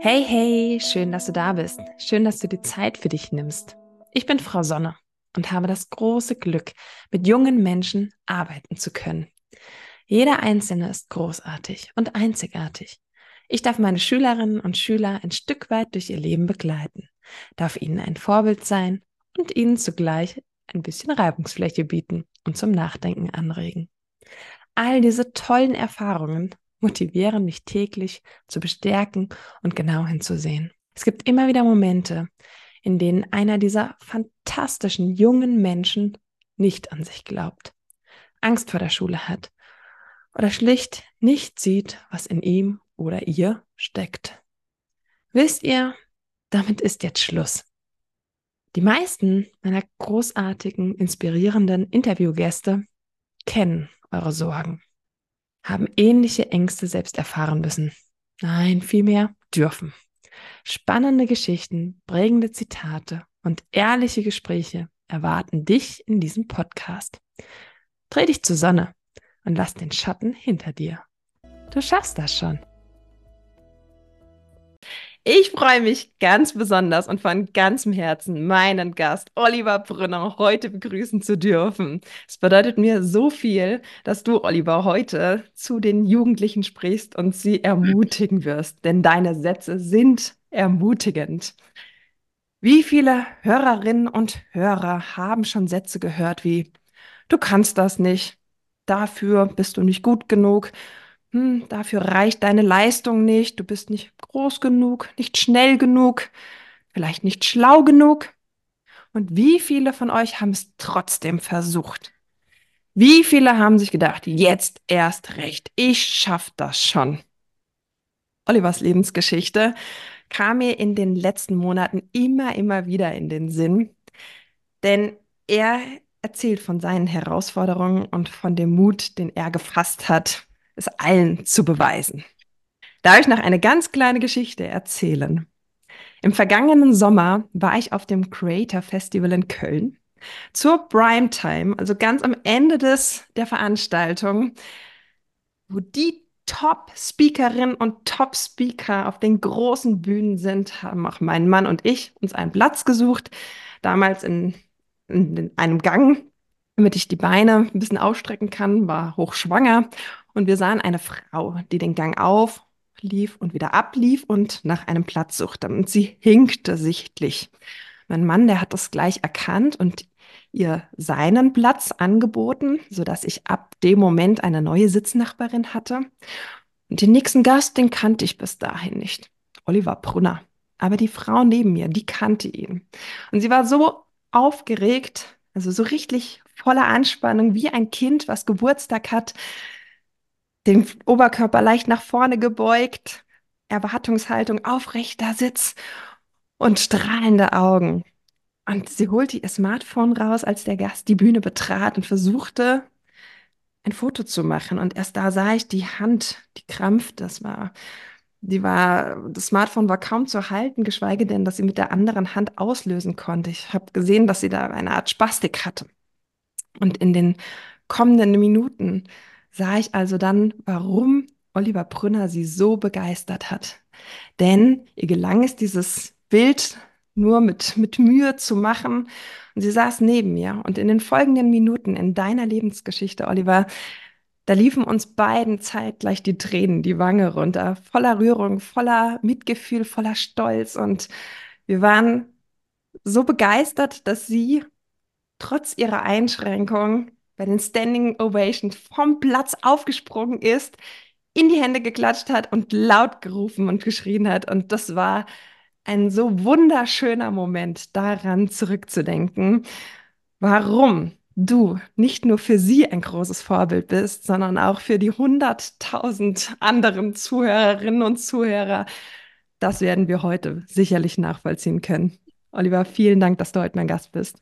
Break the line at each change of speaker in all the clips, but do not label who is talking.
Hey, hey, schön, dass du da bist. Schön, dass du die Zeit für dich nimmst. Ich bin Frau Sonne und habe das große Glück, mit jungen Menschen arbeiten zu können. Jeder Einzelne ist großartig und einzigartig. Ich darf meine Schülerinnen und Schüler ein Stück weit durch ihr Leben begleiten, darf ihnen ein Vorbild sein und ihnen zugleich ein bisschen Reibungsfläche bieten und zum Nachdenken anregen. All diese tollen Erfahrungen motivieren mich täglich zu bestärken und genau hinzusehen. Es gibt immer wieder Momente, in denen einer dieser fantastischen jungen Menschen nicht an sich glaubt, Angst vor der Schule hat oder schlicht nicht sieht, was in ihm oder ihr steckt. Wisst ihr, damit ist jetzt Schluss. Die meisten meiner großartigen, inspirierenden Interviewgäste kennen eure Sorgen, haben ähnliche Ängste selbst erfahren müssen. Nein, vielmehr dürfen. Spannende Geschichten, prägende Zitate und ehrliche Gespräche erwarten dich in diesem Podcast. Dreh dich zur Sonne und lass den Schatten hinter dir. Du schaffst das schon. Ich freue mich ganz besonders und von ganzem Herzen, meinen Gast Oliver Brünner heute begrüßen zu dürfen. Es bedeutet mir so viel, dass du, Oliver, heute zu den Jugendlichen sprichst und sie ermutigen wirst, denn deine Sätze sind ermutigend. Wie viele Hörerinnen und Hörer haben schon Sätze gehört wie, du kannst das nicht, dafür bist du nicht gut genug, hm, dafür reicht deine Leistung nicht, du bist nicht groß genug, nicht schnell genug, vielleicht nicht schlau genug. Und wie viele von euch haben es trotzdem versucht? Wie viele haben sich gedacht, jetzt erst recht, ich schaff das schon? Olivers Lebensgeschichte kam mir in den letzten Monaten immer, immer wieder in den Sinn, denn er erzählt von seinen Herausforderungen und von dem Mut, den er gefasst hat, es allen zu beweisen. Darf ich noch eine ganz kleine Geschichte erzählen? Im vergangenen Sommer war ich auf dem Creator Festival in Köln zur Primetime, also ganz am Ende des, der Veranstaltung, wo die Top-Speakerinnen und Top-Speaker auf den großen Bühnen sind, haben auch mein Mann und ich uns einen Platz gesucht, damals in, in einem Gang, damit ich die Beine ein bisschen ausstrecken kann, war hochschwanger und wir sahen eine Frau, die den Gang auf, lief und wieder ablief und nach einem Platz suchte. Und sie hinkte sichtlich. Mein Mann, der hat das gleich erkannt und ihr seinen Platz angeboten, sodass ich ab dem Moment eine neue Sitznachbarin hatte. Und den nächsten Gast, den kannte ich bis dahin nicht. Oliver Brunner. Aber die Frau neben mir, die kannte ihn. Und sie war so aufgeregt, also so richtig voller Anspannung, wie ein Kind, was Geburtstag hat, den Oberkörper leicht nach vorne gebeugt, Erwartungshaltung, aufrechter Sitz und strahlende Augen. Und sie holte ihr Smartphone raus, als der Gast die Bühne betrat und versuchte, ein Foto zu machen. Und erst da sah ich die Hand, die krampfte. Das war, die war, das Smartphone war kaum zu halten, geschweige denn, dass sie mit der anderen Hand auslösen konnte. Ich habe gesehen, dass sie da eine Art Spastik hatte. Und in den kommenden Minuten sah ich also dann, warum Oliver Brünner sie so begeistert hat. Denn ihr gelang es, dieses Bild nur mit, mit Mühe zu machen. Und sie saß neben mir. Und in den folgenden Minuten in deiner Lebensgeschichte, Oliver, da liefen uns beiden zeitgleich die Tränen die Wange runter, voller Rührung, voller Mitgefühl, voller Stolz. Und wir waren so begeistert, dass sie trotz ihrer Einschränkung bei den Standing Ovations vom Platz aufgesprungen ist, in die Hände geklatscht hat und laut gerufen und geschrien hat. Und das war ein so wunderschöner Moment, daran zurückzudenken, warum du nicht nur für sie ein großes Vorbild bist, sondern auch für die hunderttausend anderen Zuhörerinnen und Zuhörer. Das werden wir heute sicherlich nachvollziehen können. Oliver, vielen Dank, dass du heute mein Gast bist.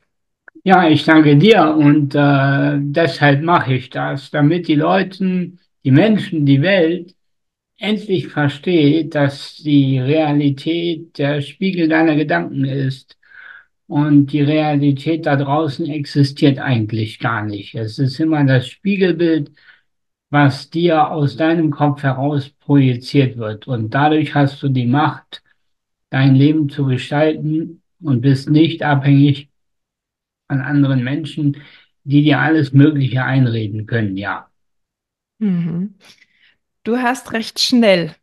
Ja, ich danke dir und äh, deshalb mache ich das, damit die Leute, die Menschen, die Welt endlich versteht, dass die Realität der Spiegel deiner Gedanken ist und die Realität da draußen existiert eigentlich gar nicht. Es ist immer das Spiegelbild, was dir aus deinem Kopf heraus projiziert wird und dadurch hast du die Macht, dein Leben zu gestalten und bist nicht abhängig von anderen Menschen, die dir alles Mögliche einreden können, ja.
Mhm. Du hast recht schnell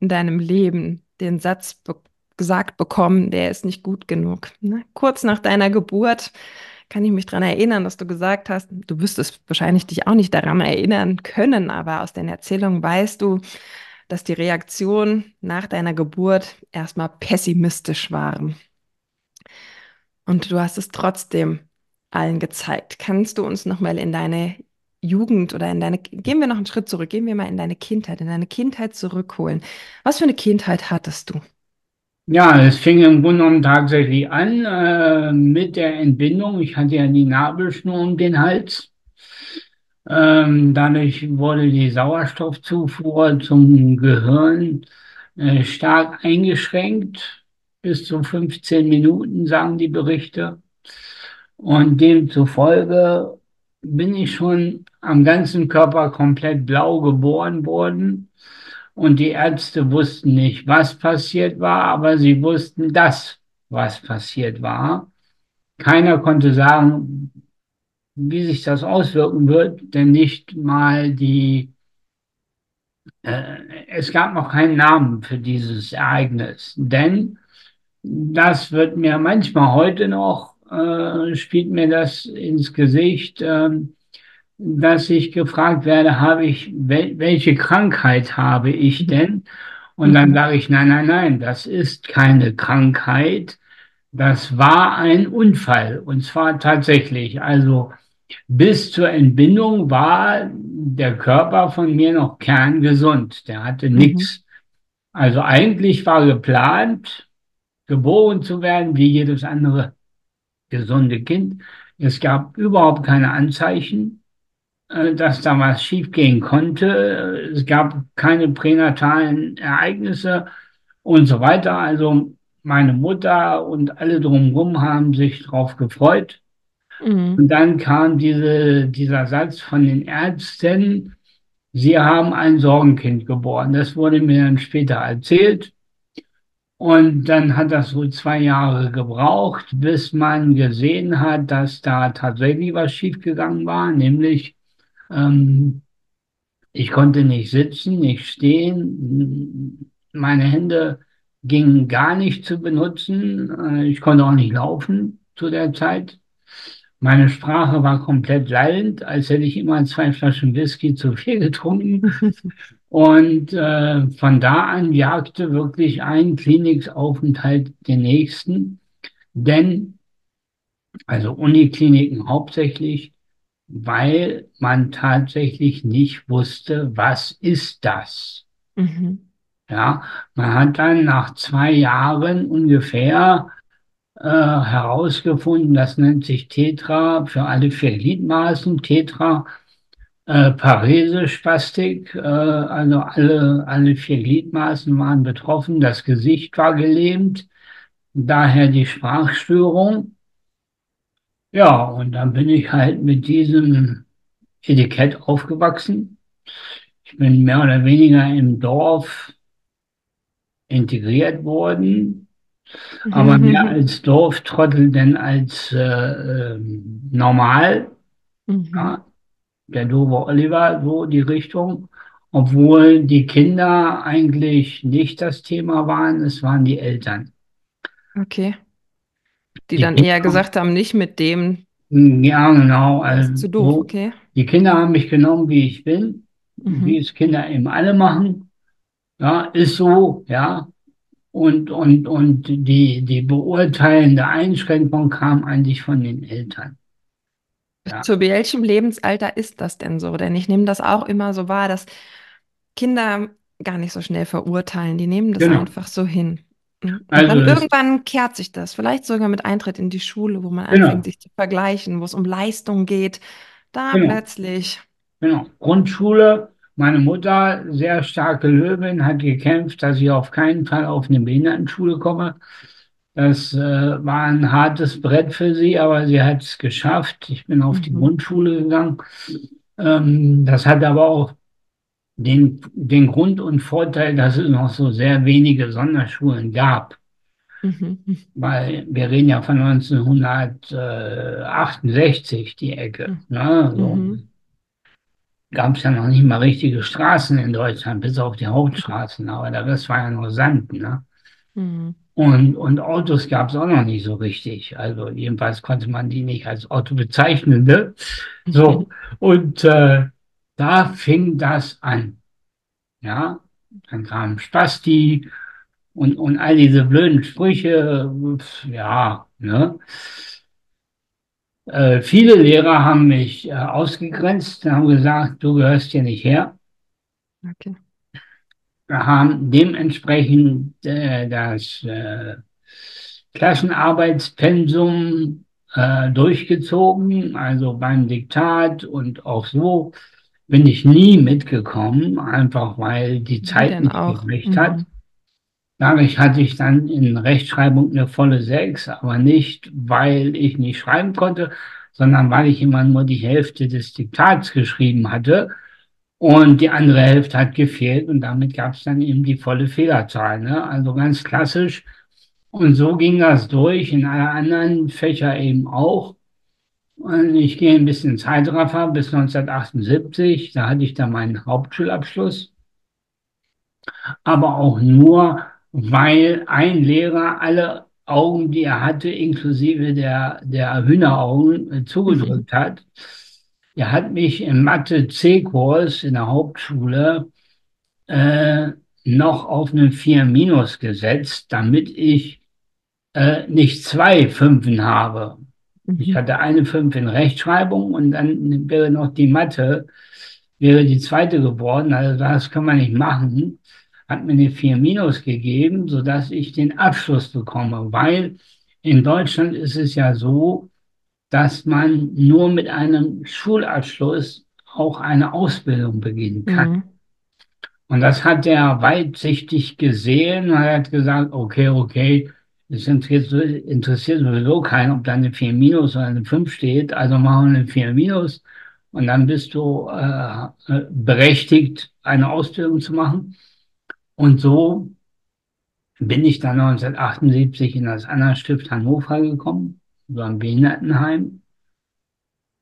in deinem Leben den Satz be gesagt bekommen, der ist nicht gut genug. Ne? Kurz nach deiner Geburt kann ich mich daran erinnern, dass du gesagt hast, du wirst wahrscheinlich dich auch nicht daran erinnern können, aber aus den Erzählungen weißt du, dass die Reaktionen nach deiner Geburt erstmal pessimistisch waren. Und du hast es trotzdem allen gezeigt. Kannst du uns nochmal in deine Jugend oder in deine, gehen wir noch einen Schritt zurück, gehen wir mal in deine Kindheit, in deine Kindheit zurückholen. Was für eine Kindheit hattest du?
Ja, es fing im Grunde genommen tatsächlich an äh, mit der Entbindung. Ich hatte ja die Nabelschnur um den Hals. Ähm, dadurch wurde die Sauerstoffzufuhr zum Gehirn äh, stark eingeschränkt, bis zu 15 Minuten, sagen die Berichte. Und demzufolge bin ich schon am ganzen Körper komplett blau geboren worden. Und die Ärzte wussten nicht, was passiert war, aber sie wussten das, was passiert war. Keiner konnte sagen, wie sich das auswirken wird, denn nicht mal die, äh, es gab noch keinen Namen für dieses Ereignis. Denn das wird mir manchmal heute noch, äh, spielt mir das ins Gesicht, äh, dass ich gefragt werde, habe ich, wel welche Krankheit habe ich denn? Und dann sage ich, nein, nein, nein, das ist keine Krankheit. Das war ein Unfall. Und zwar tatsächlich. Also bis zur Entbindung war der Körper von mir noch kerngesund. Der hatte
Mhm.
nichts. Also eigentlich war geplant, geboren zu werden wie jedes andere gesunde Kind. Es gab überhaupt keine Anzeichen äh, dass da was schiefgehen konnte. Es gab keine pränatalen Ereignisse und so weiter. Also meine Mutter und alle drumherum haben sich darauf gefreut.
Mhm.
Und dann kam diese, dieser Satz von den Ärzten, Sie haben ein Sorgenkind geboren. Das wurde mir dann später erzählt. Und dann hat das wohl zwei Jahre gebraucht, bis man gesehen hat, dass da tatsächlich was schiefgegangen war, nämlich ähm, Ich konnte nicht sitzen, nicht stehen. Meine Hände gingen gar nicht zu benutzen. Äh, Ich konnte auch nicht laufen zu der Zeit. Meine Sprache war komplett lallend, als hätte ich immer zwei Flaschen Whisky zu viel getrunken. Und äh, von da an jagte wirklich ein Klinikaufenthalt den nächsten. Denn, also Unikliniken hauptsächlich, weil man tatsächlich nicht wusste, was ist das?
Mhm.
Ja, man hat dann nach zwei Jahren ungefähr äh, herausgefunden, das nennt sich Tetra für alle vier Gliedmaßen, Tetra äh, Parese-Spastik, äh, also alle, alle vier Gliedmaßen waren betroffen, das Gesicht war gelähmt, daher die Sprachstörung. Ja, und dann bin ich halt mit diesem Etikett aufgewachsen. Ich bin mehr oder weniger im Dorf integriert worden, aber mehr
Mhm.
als Dorftrottel denn als äh, ähm, normal.
Mhm.
Ja, der doofe Oliver, so die Richtung. Obwohl die Kinder eigentlich nicht das Thema waren, es waren die Eltern.
Okay. Die
Die
dann eher
Kinder,
gesagt haben, nicht mit dem,
ja genau, also
zu doof,
so,
okay?
die Kinder haben mich genommen, wie ich bin, wie
Mhm.
es Kinder eben alle machen. Ja, ist so, ja. Und, und, und die, die beurteilende Einschränkung kam eigentlich von den Eltern. Ja,
Zu welchem Lebensalter ist das denn so? Denn ich nehme das auch immer so wahr, dass Kinder gar nicht so schnell verurteilen. Die nehmen das
genau.
einfach so hin. Und
Also
dann irgendwann kehrt sich das, vielleicht sogar mit Eintritt in die Schule, wo man anfängt,
genau,
sich zu vergleichen, wo es um Leistung geht. Da
genau,
plötzlich.
genau. Grundschule, meine Mutter, sehr starke Löwin, hat gekämpft, dass ich auf keinen Fall auf eine Behindertenschule komme. Das äh, war ein hartes Brett für sie, aber sie hat es geschafft. Ich bin auf die
Mhm.
Grundschule gegangen. Ähm, das hat aber auch den, den Grund und Vorteil, dass es noch so sehr wenige Sonderschulen gab.
Mhm.
weil wir reden ja von 1968, die Ecke.
Mhm.
Ne? So
Mhm.
gab es ja noch nicht mal richtige Straßen in Deutschland, bis auf die Hauptstraßen, aber der Rest war ja nur Sand. Ne?
Mhm.
Und, und Autos gab es auch noch nicht so richtig. Also jedenfalls konnte man die nicht als Auto bezeichnen. Ne? So, und äh, da fing das an. Ja, dann kam Spasti und, und all diese blöden Sprüche. Ja, ne? Äh, viele Lehrer haben mich äh, ausgegrenzt, haben gesagt, du gehörst hier nicht her.
Okay.
Wir haben dementsprechend äh, das äh, Klassenarbeitspensum äh, durchgezogen, also beim Diktat und auch so bin ich nie mitgekommen, einfach weil die Zeit nicht gereicht hat.
Mhm.
Dadurch hatte ich dann in Rechtschreibung eine volle Sechs, aber nicht, weil ich nicht schreiben konnte, sondern weil ich immer nur die Hälfte des Diktats geschrieben hatte und die andere Hälfte hat gefehlt und damit gab es dann eben die volle Fehlerzahl. Ne? Also ganz klassisch. Und so ging das durch, in alle anderen Fächer eben auch. Und ich gehe ein bisschen Zeitraffer bis 1978, da hatte ich dann meinen Hauptschulabschluss aber auch nur, weil ein Lehrer alle Augen, die er hatte, inklusive der, der Hühneraugen, äh, zugedrückt hat. Er hat mich im Mathe-C-Kurs in der Hauptschule äh, noch auf eine 4 minus gesetzt, damit ich äh, nicht zwei Fünfen habe. Ich
Mhm.
hatte eine Fünf in Rechtschreibung und dann wäre noch die Mathe, wäre die zweite geworden. Also das kann man nicht machen. Hat mir eine 4 minus gegeben, sodass ich den Abschluss bekomme. Weil in Deutschland ist es ja so, dass man nur mit einem Schulabschluss auch eine Ausbildung beginnen kann.
Mhm.
Und das hat er weitsichtig gesehen und hat gesagt, okay, okay, es interessiert, interessiert sowieso keinen, ob da eine 4 minus oder eine 5 steht, also machen wir eine 4 minus und dann bist du äh, äh, berechtigt, eine Ausbildung zu machen. Und so bin ich dann 1978 in das Anna-Stift Hannover gekommen, so ein Behindertenheim.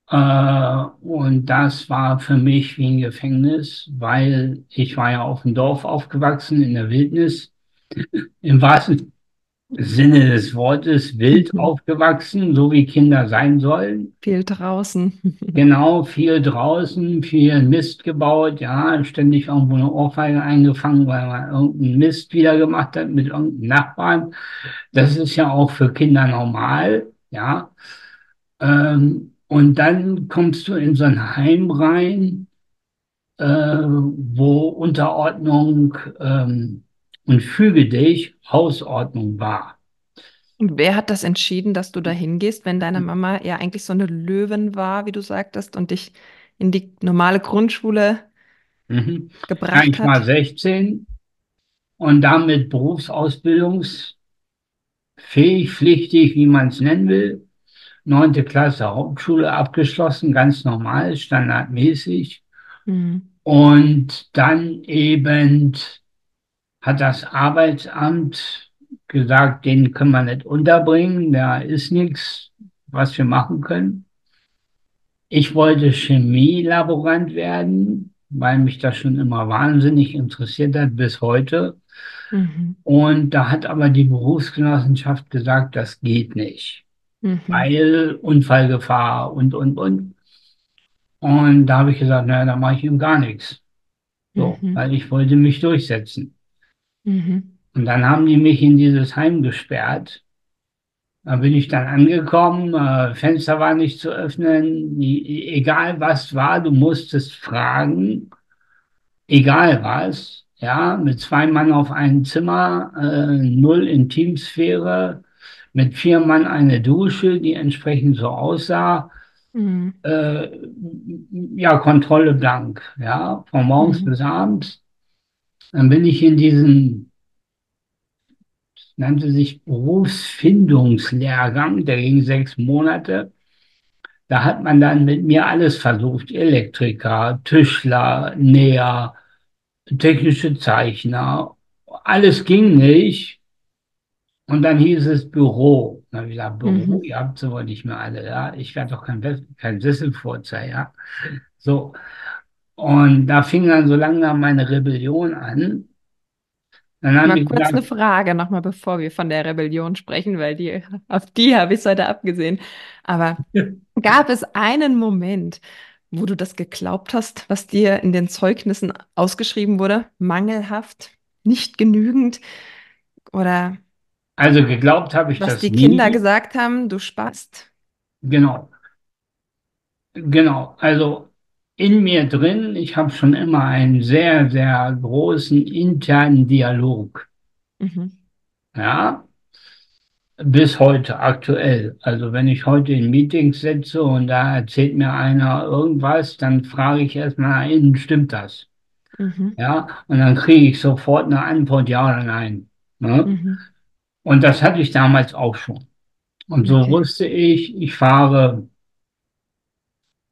Äh, und das war für mich wie ein Gefängnis, weil ich war ja auf dem Dorf aufgewachsen, in der Wildnis, im wahrsten Sinne des Wortes, wild
Mhm.
aufgewachsen, so wie Kinder sein sollen.
Viel draußen.
Genau, viel draußen, viel Mist gebaut, ja, ständig irgendwo eine Ohrfeige eingefangen, weil man irgendeinen Mist wieder gemacht hat mit irgendeinem Nachbarn. Das ist ja auch für Kinder normal, ja. Ähm, und dann kommst du in so ein Heim rein, äh, wo Unterordnung ähm, und füge dich Hausordnung war.
Und wer hat das entschieden, dass du da hingehst, wenn deine Mama ja eigentlich so eine Löwin war, wie du sagtest, und dich in die normale Grundschule
Mhm. Ja,
gebracht
ich war
hat?
16 und damit berufsausbildungsfähig, pflichtig, wie man es nennen will. Neunte Klasse Hauptschule abgeschlossen, ganz normal, standardmäßig.
Mhm.
Und dann eben hat das Arbeitsamt gesagt, den können wir nicht unterbringen, da ist nichts, was wir machen können. Ich wollte Chemielaborant werden, weil mich das schon immer wahnsinnig interessiert hat, bis heute.
Mhm.
Und da hat aber die Berufsgenossenschaft gesagt, das geht nicht,
Mhm.
weil Unfallgefahr und, und, und. Und da habe ich gesagt, naja, da mache ich ihm gar nichts. So,
Mhm.
weil ich wollte mich durchsetzen.
Mhm.
Und dann haben die mich in dieses Heim gesperrt. Da bin ich dann angekommen, äh, Fenster war nicht zu öffnen, die, egal was war, du musstest fragen, egal was, ja, mit zwei Mann auf einem Zimmer, äh, null Intimsphäre, mit vier Mann eine Dusche, die entsprechend so aussah,
Mhm.
äh, ja, Kontrolle blank, ja, von morgens
Mhm.
bis abends. Dann bin ich in diesen nannte sich Berufsfindungslehrgang, der ging sechs Monate. Da hat man dann mit mir alles versucht, Elektriker, Tischler, Näher, technische Zeichner. Alles ging nicht. Und dann hieß es Büro. Dann habe ich gesagt, Büro,
Mhm.
ihr habt wohl nicht mehr alle da. Ich werde doch kein, kein Sesselfurzer, ja. So. Und da fing dann so langsam meine Rebellion an. Dann
Mal
die
kurz eine
gesagt,
Frage nochmal, bevor wir von der Rebellion sprechen, weil die, auf die habe ich es heute abgesehen. Aber gab es einen Moment, wo du das geglaubt hast, was dir in den Zeugnissen ausgeschrieben wurde? Mangelhaft, nicht genügend oder
also geglaubt habe ich
was
das
die Kinder
nie.
gesagt haben, du Spast?
Genau, genau. Also in mir drin, ich habe schon immer einen sehr, sehr großen internen Dialog.
Mhm.
Ja, bis heute aktuell. Also wenn ich heute in Meetings sitze und da erzählt mir einer irgendwas, dann frage ich erstmal innen, stimmt das?
Mhm.
Ja, und dann kriege ich sofort eine Antwort, ja oder nein. Ne?
Mhm.
Und das hatte ich damals auch schon. Und so
Okay.
wusste ich, ich fahre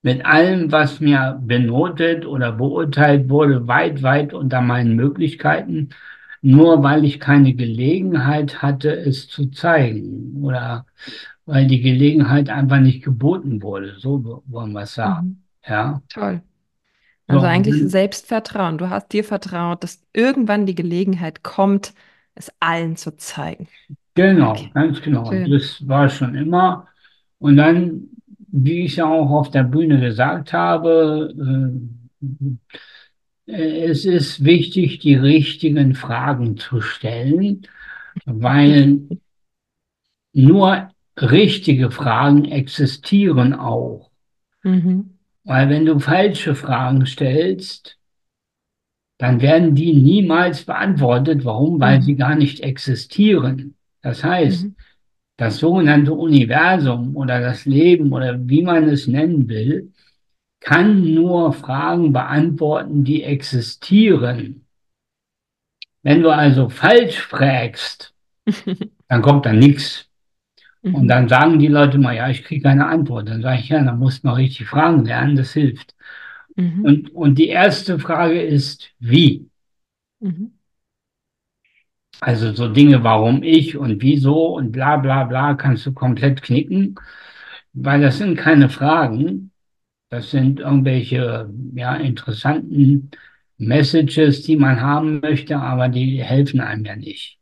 mit allem, was mir benotet oder beurteilt wurde, weit, weit unter meinen Möglichkeiten, nur weil ich keine Gelegenheit hatte, es zu zeigen oder weil die Gelegenheit einfach nicht geboten wurde. So wollen wir es sagen.
Mhm.
Ja,
Toll.
so,
Also
und
eigentlich
dann-
Selbstvertrauen. Du hast dir vertraut, dass irgendwann die Gelegenheit kommt, es allen zu zeigen.
genau,
Okay,
ganz genau.
schön.
Das war schon immer. Und dann, wie ich ja auch auf der Bühne gesagt habe, äh, es ist wichtig, die richtigen Fragen zu stellen, weil nur richtige Fragen existieren auch.
Mhm.
Weil wenn du falsche Fragen stellst, dann werden die niemals beantwortet. Warum? Weil sie
Mhm.
gar nicht existieren. Das heißt,
Mhm.
das sogenannte Universum oder das Leben oder wie man es nennen will, kann nur Fragen beantworten, die existieren. Wenn du also falsch fragst, dann kommt da nichts. Und
Mhm.
dann sagen die Leute mal, ja, ich kriege keine Antwort. Dann sage ich, ja, dann musst du mal richtig fragen lernen, das hilft.
Mhm.
Und, und die erste Frage ist, wie?
Mhm.
Also so Dinge, warum ich und wieso und bla bla bla, kannst du komplett knicken, weil das sind keine Fragen, das sind irgendwelche ja, interessanten Messages, die man haben möchte, aber die helfen einem ja nicht.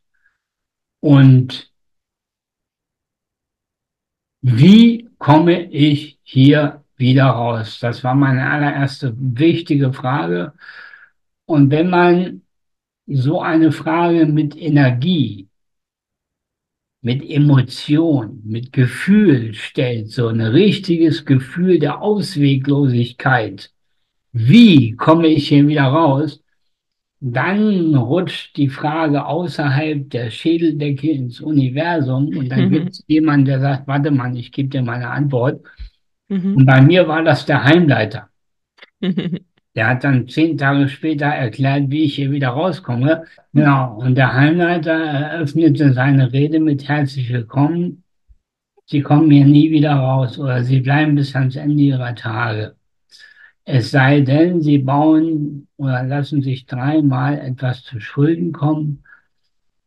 Und wie komme ich hier wieder raus? Das war meine allererste wichtige Frage. Und wenn man so eine Frage mit Energie, mit Emotion, mit Gefühl stellt, so ein richtiges Gefühl der Ausweglosigkeit. Wie komme ich hier wieder raus? Dann rutscht die Frage außerhalb der Schädeldecke ins Universum und dann gibt
Mhm.
es jemanden, der sagt, warte mal, ich gebe dir meine Antwort. Und
Mhm.
bei mir war das der Heimleiter.
Mhm.
Der hat dann zehn Tage später erklärt, wie ich hier wieder rauskomme. Genau. Und der Heimleiter eröffnete seine Rede mit herzlich willkommen. Sie kommen hier nie wieder raus oder Sie bleiben bis ans Ende Ihrer Tage. Es sei denn, Sie bauen oder lassen sich dreimal etwas zu Schulden kommen,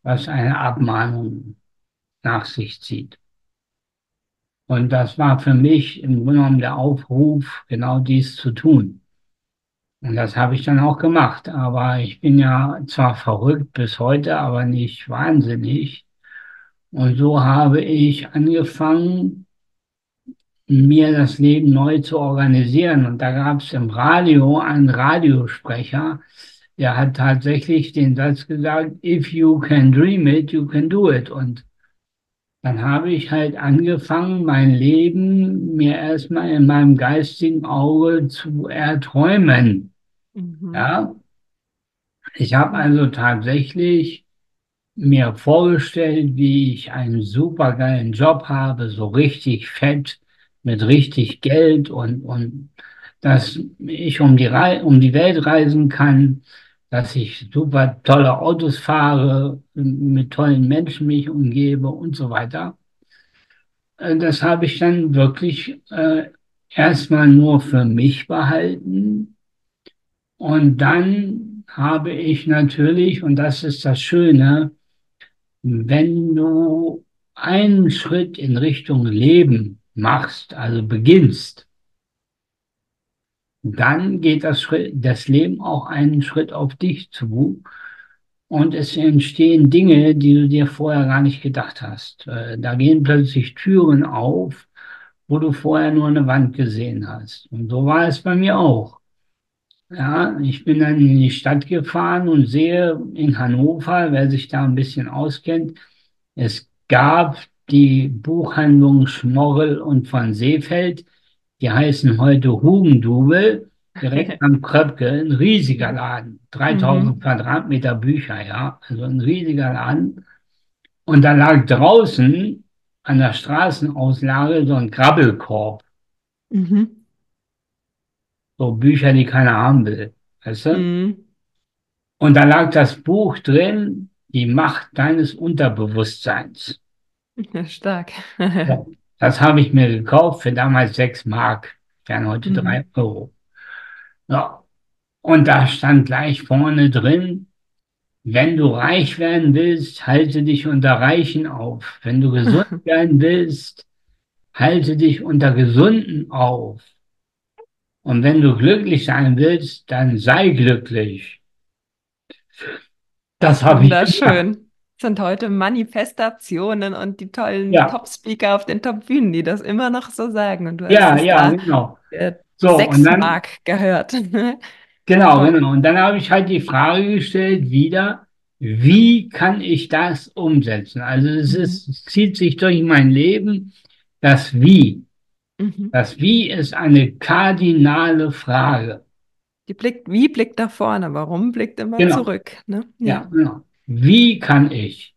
was eine Abmahnung nach sich zieht. Und das war für mich im Grunde genommen der Aufruf, genau dies zu tun. Und das habe ich dann auch gemacht. Aber ich bin ja zwar verrückt bis heute, aber nicht wahnsinnig. Und so habe ich angefangen, mir das Leben neu zu organisieren. Und da gab es im Radio einen Radiosprecher, der hat tatsächlich den Satz gesagt, if you can dream it, you can do it. Und dann habe ich halt angefangen, mein Leben mir erstmal in meinem geistigen Auge zu erträumen.
Mhm.
Ja, ich habe also tatsächlich mir vorgestellt, wie ich einen supergeilen Job habe, so richtig fett, mit richtig Geld und, und dass ich um die, Rei um die Welt reisen kann, dass ich super tolle Autos fahre, mit tollen Menschen mich umgebe und so weiter. Äh, Das habe ich dann wirklich äh, erstmal nur für mich behalten. Und dann habe ich natürlich, und das ist das Schöne, wenn du einen Schritt in Richtung Leben machst, also beginnst, dann geht das Schritt, das Leben auch einen Schritt auf dich zu und es entstehen Dinge, die du dir vorher gar nicht gedacht hast. Äh, Da gehen plötzlich Türen auf, wo du vorher nur eine Wand gesehen hast. Und so war es bei mir auch. Ja, ich bin dann in die Stadt gefahren und sehe in Hannover, wer sich da ein bisschen auskennt, es gab die Buchhandlung Schmorrel und von Seefeld, die heißen heute Hugendubel, direkt am Kröpke, ein riesiger Laden, 3000
Mhm.
Quadratmeter Bücher, ja, also ein riesiger Laden. Und da lag draußen an der Straßenauslage so ein Grabbelkorb,
Mhm.
so Bücher, die keiner haben will, weißt du?
Mhm.
Und da lag das Buch drin, Die Macht deines Unterbewusstseins.
Ja, stark.
Das habe ich mir gekauft für damals sechs Mark, wären heute drei
Mhm.
Euro. Ja. Und da stand gleich vorne drin, wenn du reich werden willst, halte dich unter Reichen auf. Wenn du gesund werden willst, halte dich unter Gesunden auf. Und wenn du glücklich sein willst, dann sei glücklich. Das habe ich gemacht.
Wunderschön. Das sind heute Manifestationen und die tollen
Ja,
Top-Speaker auf den Top-Bühnen, die das immer noch so sagen. Und du hast
ja, ja,
da
genau.
äh,
So, und
sechs
dann,
Mark gehört.
genau, genau. Und dann habe ich halt die Frage gestellt wieder, wie kann ich das umsetzen? Also es
Mhm.
ist, es zieht sich durch mein Leben, das Wie.
Mhm.
Das Wie ist eine kardinale Frage.
Die blickt, wie blickt nach vorne, warum blickt immer
Genau,
zurück, ne?
ja,
Ja.
genau. Wie kann ich?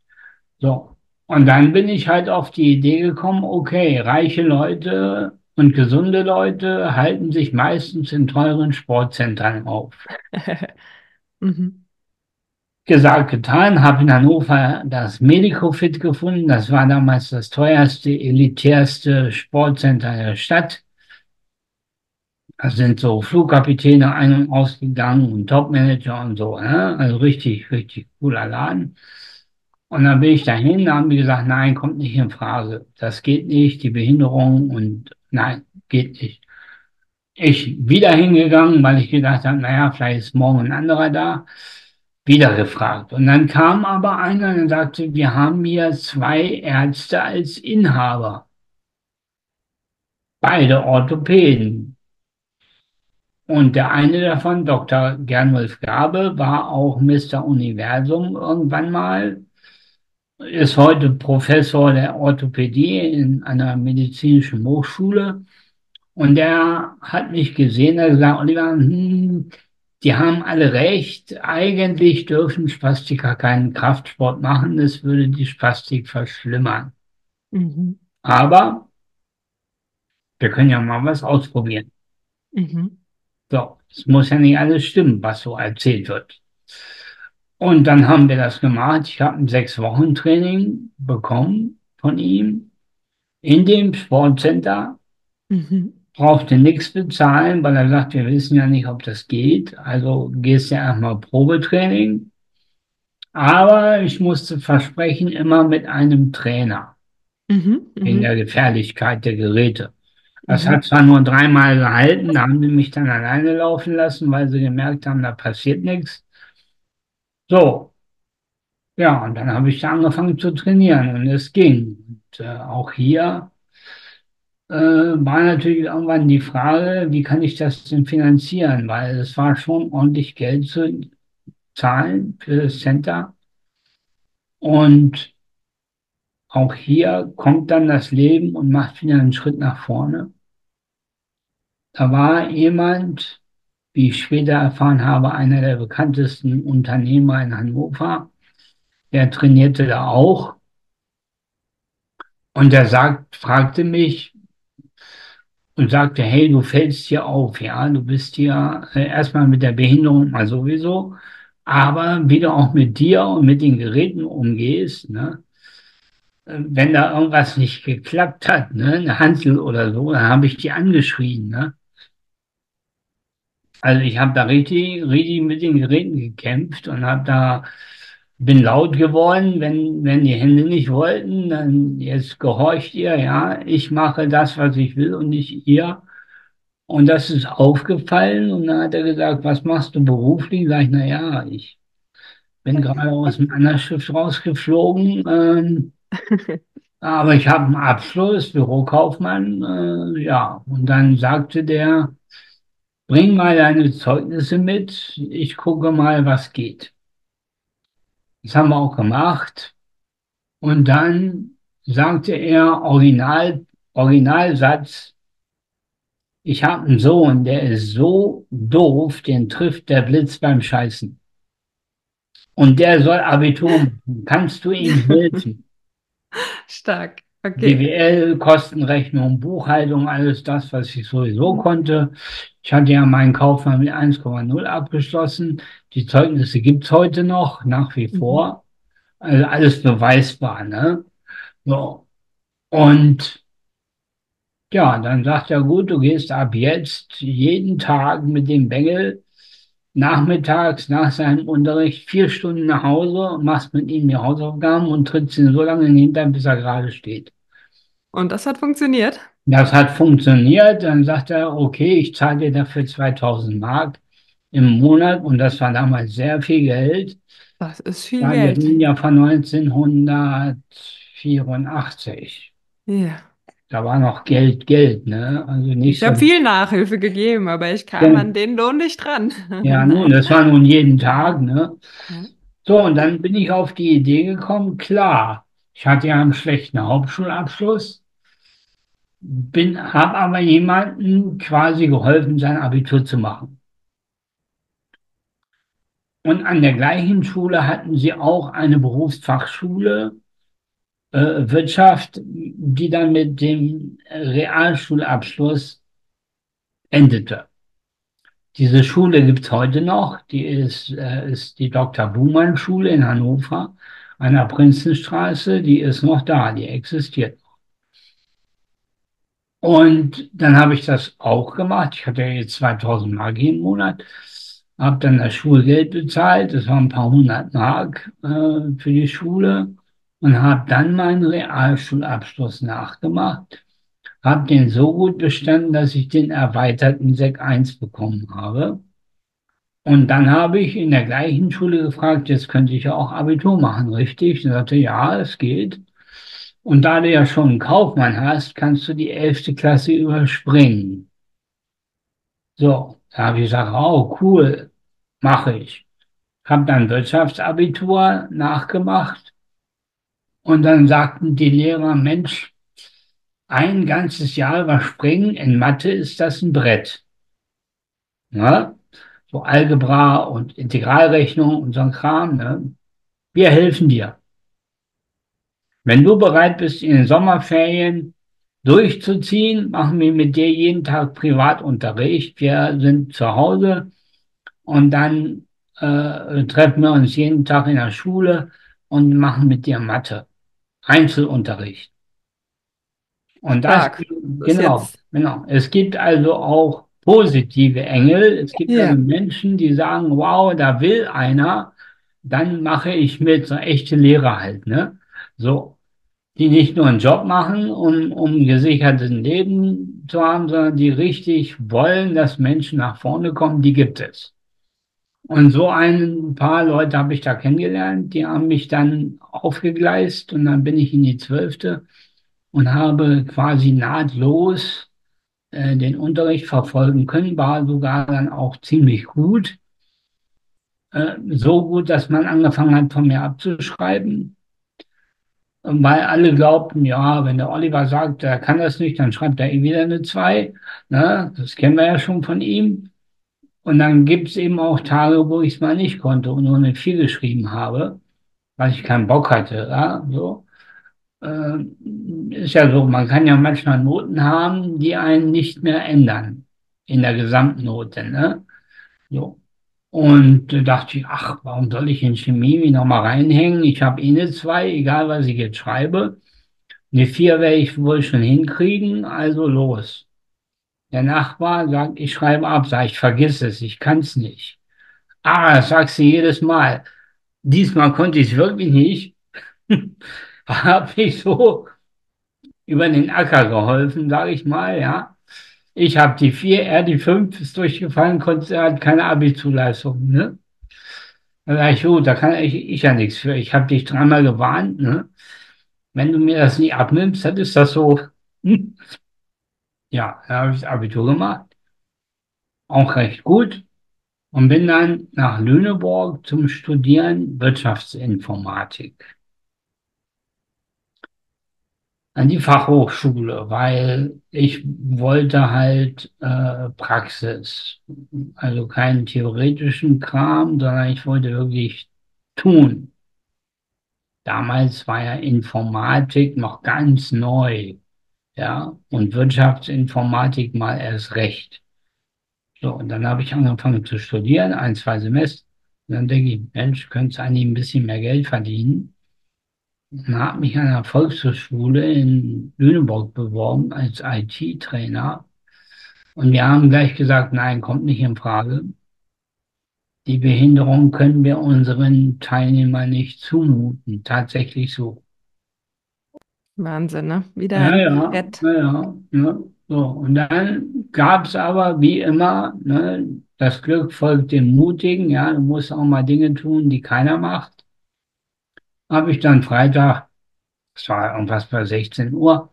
So. Und dann bin ich halt auf die Idee gekommen, okay, reiche Leute und gesunde Leute halten sich meistens in teuren Sportzentren auf.
Mhm.
Gesagt, getan, habe in Hannover das Medicofit gefunden. Das war damals das teuerste, elitärste Sportcenter der Stadt. Da sind so Flugkapitäne ein- und ausgegangen und Topmanager und so. Ne? Also richtig, richtig cooler Laden. Und dann bin ich dahin, da haben die gesagt, nein, kommt nicht in Frage. Das geht nicht, die Behinderung und nein, geht nicht. Ich wieder hingegangen, weil ich gedacht habe, naja, vielleicht ist morgen ein anderer da. Wieder gefragt. Und dann kam aber einer und sagte, wir haben hier zwei Ärzte als Inhaber. Beide Orthopäden. Und der eine davon, Dr. Gernulf Gabe, war auch Mr. Universum irgendwann mal, ist heute Professor der Orthopädie in einer medizinischen Hochschule. Und der hat mich gesehen, er hat gesagt, Oliver, hm, die haben alle recht. Eigentlich dürfen Spastiker keinen Kraftsport machen. Das würde die Spastik verschlimmern.
Mhm.
Aber wir können ja mal was ausprobieren.
Mhm.
So, es muss ja nicht alles stimmen, was so erzählt wird. Und dann haben wir das gemacht. Ich habe ein Sechs-Wochen-Training bekommen von ihm in dem Sportcenter.
Mhm.
Brauchte nichts bezahlen, weil er sagt, wir wissen ja nicht, ob das geht. Also gehst du erstmal Probetraining. Aber ich musste versprechen, immer mit einem Trainer
Mhm.
der
Mhm.
Gefährlichkeit der Geräte. Das hat zwar nur dreimal gehalten, da haben sie mich dann alleine laufen lassen, weil sie gemerkt haben, da passiert nichts. So, ja, und dann habe ich da angefangen zu trainieren und es ging. Und äh, auch hier äh, war natürlich irgendwann die Frage, wie kann ich das denn finanzieren? Weil es war schon ordentlich Geld zu zahlen für das Center. Und auch hier kommt dann das Leben und macht wieder einen Schritt nach vorne. Da war jemand, wie ich später erfahren habe, einer der bekanntesten Unternehmer in Hannover. Der trainierte da auch. Und der sagt, fragte mich und sagte, hey, du fällst hier auf, ja, du bist hier äh, erstmal mit der Behinderung mal sowieso, aber wie du auch mit dir und mit den Geräten umgehst, ne? Äh, Wenn da irgendwas nicht geklappt hat, ne, eine Hantel oder so, dann habe ich die angeschrien, ne? Also ich habe da richtig, richtig mit den Geräten gekämpft und habe da bin laut geworden, wenn, wenn die Hände nicht wollten, dann jetzt gehorcht ihr, ja, ich mache das, was ich will und nicht ihr. Und das ist aufgefallen und dann hat er gesagt, was machst du beruflich? Sag ich, na ja, ich bin gerade aus dem anderen Schiff rausgeflogen, ähm, aber ich habe einen Abschluss, Bürokaufmann, äh, ja. Und dann sagte der, bring mal deine Zeugnisse mit, ich gucke mal, was geht. Das haben wir auch gemacht. Und dann sagte er, Original, Originalsatz, ich habe einen Sohn, der ist so doof, den trifft der Blitz beim Scheißen. Und der soll Abitur machen. Kannst du ihm helfen?
Stark. Okay.
BWL, Kostenrechnung, Buchhaltung, alles das, was ich sowieso konnte. Ich hatte ja meinen Kaufmann mit 1,0 abgeschlossen. Die Zeugnisse gibt's heute noch, nach wie
Mhm.
vor. Also alles beweisbar, ne? So. Und ja, dann sagt er, gut, du gehst ab jetzt jeden Tag mit dem Bengel nachmittags nach seinem Unterricht vier Stunden nach Hause machst mit ihm die Hausaufgaben und trittst ihn so lange in den Hintern, bis er gerade steht.
Und das hat funktioniert?
Das hat funktioniert. Dann sagt er, okay, ich zahle dir dafür 2000 Mark im Monat und das war damals sehr viel Geld.
Das ist viel
Ja, wir
Geld.
reden ja von 1984.
Ja.
Da war noch Geld, Geld, ne? Also nicht
Ich habe
so.
viel Nachhilfe gegeben, aber ich kam
Ja,
an den Lohn nicht dran.
ja, nun, das war nun jeden Tag, ne?
Ja.
So, und dann bin ich auf die Idee gekommen, klar, ich hatte ja einen schlechten Hauptschulabschluss, bin, habe aber jemandem quasi geholfen, sein Abitur zu machen. Und an der gleichen Schule hatten sie auch eine Berufsfachschule, Wirtschaft, die dann mit dem Realschulabschluss endete. Diese Schule gibt's heute noch. Die ist, äh, ist die Dr. Buhmann Schule in Hannover an der Prinzenstraße. Die ist noch da, die existiert. Und dann habe ich das auch gemacht. Ich hatte jetzt 2000 Mark im Monat, habe dann das Schulgeld bezahlt. Das waren ein paar hundert Mark äh, für die Schule und habe dann meinen Realschulabschluss nachgemacht. Habe den so gut bestanden, dass ich den erweiterten Sek 1 bekommen habe. Und dann habe ich in der gleichen Schule gefragt, jetzt könnte ich ja auch Abitur machen, richtig? Und sagte, ja, es geht. Und da du ja schon einen Kaufmann hast, kannst du die elfte Klasse überspringen. So, da habe ich gesagt, oh, cool, mache ich. Habe dann Wirtschaftsabitur nachgemacht und dann sagten die Lehrer, Mensch, ein ganzes Jahr überspringen, in Mathe ist das ein Brett. Ja? So Algebra und Integralrechnung und so ein Kram. Ne? Wir helfen dir. Wenn du bereit bist, in den Sommerferien durchzuziehen, machen wir mit dir jeden Tag Privatunterricht. Wir sind zu Hause und dann äh, treffen wir uns jeden Tag in der Schule und machen mit dir Mathe. Einzelunterricht. Und das,
Stark.
Genau, genau. Es gibt also auch positive Engel. Es gibt
Ja.
also Menschen, die sagen, wow, da will einer, dann mache ich mit, so echte Lehrer halt, ne? So, die nicht nur einen Job machen, um, um gesichertes Leben zu haben, sondern die richtig wollen, dass Menschen nach vorne kommen, die gibt es. Und so ein paar Leute habe ich da kennengelernt, die haben mich dann aufgegleist und dann bin ich in die Zwölfte und habe quasi nahtlos äh, den Unterricht verfolgen können, war sogar dann auch ziemlich gut. Äh, so gut, dass man angefangen hat, von mir abzuschreiben, weil alle glaubten, ja, wenn der Oliver sagt, er kann das nicht, dann schreibt er eh wieder eine 2. Ne? Das kennen wir ja schon von ihm. Und dann gibt es eben auch Tage, wo ich es mal nicht konnte und nur eine 4 geschrieben habe, weil ich keinen Bock hatte. Ja? So. Äh, ist ja so, man kann ja manchmal Noten haben, die einen nicht mehr ändern in der Gesamtnote. Ne? So. Und da dachte ich, ach, warum soll ich in Chemie mich nochmal reinhängen? Ich habe eh eine 2, egal was ich jetzt schreibe. Eine 4 werde ich wohl schon hinkriegen, also los. Der Nachbar sagt, ich schreibe ab, sag ich, vergiss es, ich kann's nicht. Ah, das sagst du jedes Mal. diesmal konnte ich es wirklich nicht. Habe ich so über den Acker geholfen, sage ich mal, ja. Ich habe die vier, er die fünf, ist durchgefallen, konnte, er hat keine Abi-Zulassung, ne? Da sag ich, gut, da kann ich, ich ja nichts für. Ich habe dich dreimal gewarnt, ne? Wenn du mir das nicht abnimmst, dann ist das so. Ja, habe ich das Abitur gemacht, auch recht gut und bin dann nach Lüneburg zum Studieren Wirtschaftsinformatik. an die Fachhochschule, weil ich wollte halt äh, Praxis, also keinen theoretischen Kram, sondern ich wollte wirklich tun. Damals war ja Informatik noch ganz neu, ja, und Wirtschaftsinformatik mal erst recht. So, und dann habe ich angefangen zu studieren, ein, zwei Semester. Und dann denke ich, Mensch, könntest eigentlich ein bisschen mehr Geld verdienen und habe mich an der Volkshochschule in Lüneburg beworben als IT-Trainer. Und wir haben gleich gesagt, nein, kommt nicht in Frage. Die Behinderung können wir unseren Teilnehmern nicht zumuten. Tatsächlich so.
Wahnsinn, ne? Wieder
Ja,
ein
ja, ja. So, und dann gab es aber wie immer, ne, das Glück folgt dem Mutigen, ja, du musst auch mal Dinge tun, die keiner macht. Habe ich dann Freitag, es war irgendwas bei 16 Uhr,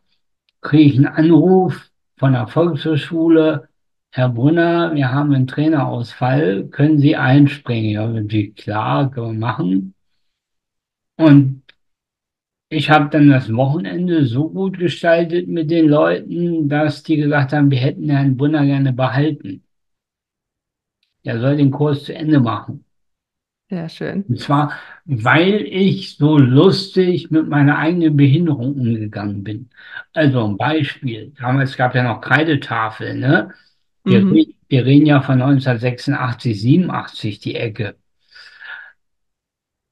kriege ich einen Anruf von der Volkshochschule. Herr Brunner, wir haben einen Trainerausfall. Können Sie einspringen? Ja, natürlich, klar, können wir machen. Und ich habe dann das Wochenende so gut gestaltet mit den Leuten, dass die gesagt haben, wir hätten Herrn Brunner gerne behalten. Er soll den Kurs zu Ende machen.
Sehr schön.
Und zwar, weil ich so lustig mit meiner eigenen Behinderung umgegangen bin. Also ein Beispiel. Damals gab ja noch Kreidetafeln, ne? Wir,
Mhm.
wir reden ja von 1986, 87 die Ecke.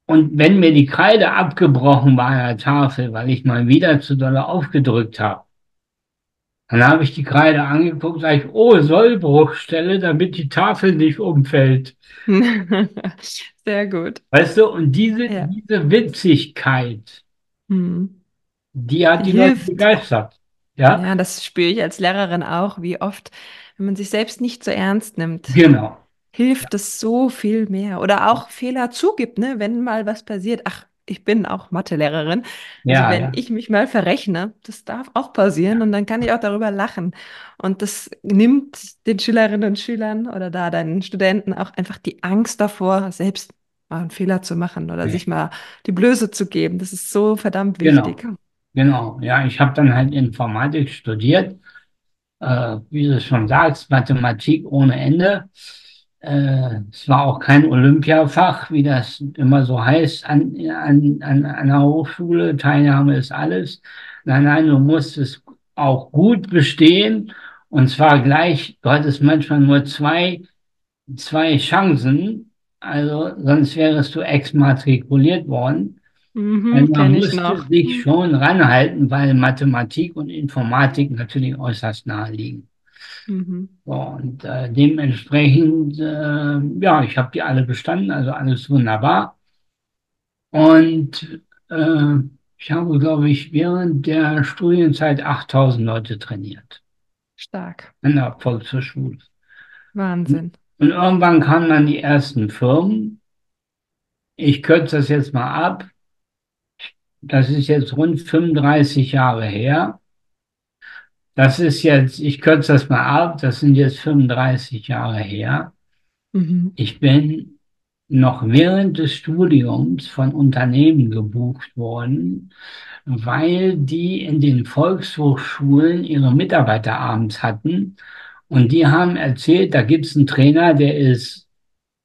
Und wenn mir die Kreide abgebrochen war an der Tafel, weil ich mal wieder zu doll aufgedrückt habe, dann habe ich die Kreide angeguckt, sage ich, oh, Sollbruchstelle, damit die Tafel nicht umfällt.
Sehr gut.
Weißt du, und diese,
Ja.
diese Witzigkeit,
Mhm.
die hat
Die
die Leute
hilft.
begeistert. Ja,
Ja, das spüre ich als Lehrerin auch, wie oft, wenn man sich selbst nicht so ernst nimmt,
genau.
Hilft es so viel mehr. Oder auch Fehler zugibt, ne? Wenn mal was passiert. Ach, ich bin auch Mathelehrerin. Also
Ja,
wenn
ja,
ich mich mal verrechne, das darf auch passieren und dann kann ich auch darüber lachen. Und das nimmt den Schülerinnen und Schülern oder da deinen Studenten auch einfach die Angst davor, selbst mal einen Fehler zu machen oder sich mal die Blöße zu geben. Das ist so verdammt
genau,
wichtig.
genau. Ja, ich habe dann halt Informatik studiert. Äh, wie du schon sagst, Mathematik ohne Ende. Äh, es war auch kein Olympiafach, wie das immer so heißt an, an, an einer Hochschule. Teilnahme ist alles. Nein, nein, du musst es auch gut bestehen. Und zwar gleich, du hattest manchmal nur zwei, zwei Chancen. Also, sonst wärst du exmatrikuliert worden.
Mhm,
man musste sich schon ranhalten, weil Mathematik und Informatik natürlich äußerst nahe liegen.
Mhm.
So, und äh, dementsprechend, äh, ja, ich habe die alle bestanden, also alles wunderbar. Und äh, ich habe, glaube ich, während der Studienzeit 8000 Leute trainiert
Stark.
an der Volkshochschule.
Wahnsinn.
Und irgendwann kamen dann die ersten Firmen. Ich kürze das jetzt mal ab. Das ist jetzt rund 35 Jahre her. Das ist jetzt, ich kürze das mal ab, das sind jetzt 35 Jahre her.
Mhm.
Ich bin noch während des Studiums von Unternehmen gebucht worden, weil die in den Volkshochschulen ihre Mitarbeiter abends hatten. Und die haben erzählt, da gibt es einen Trainer, der ist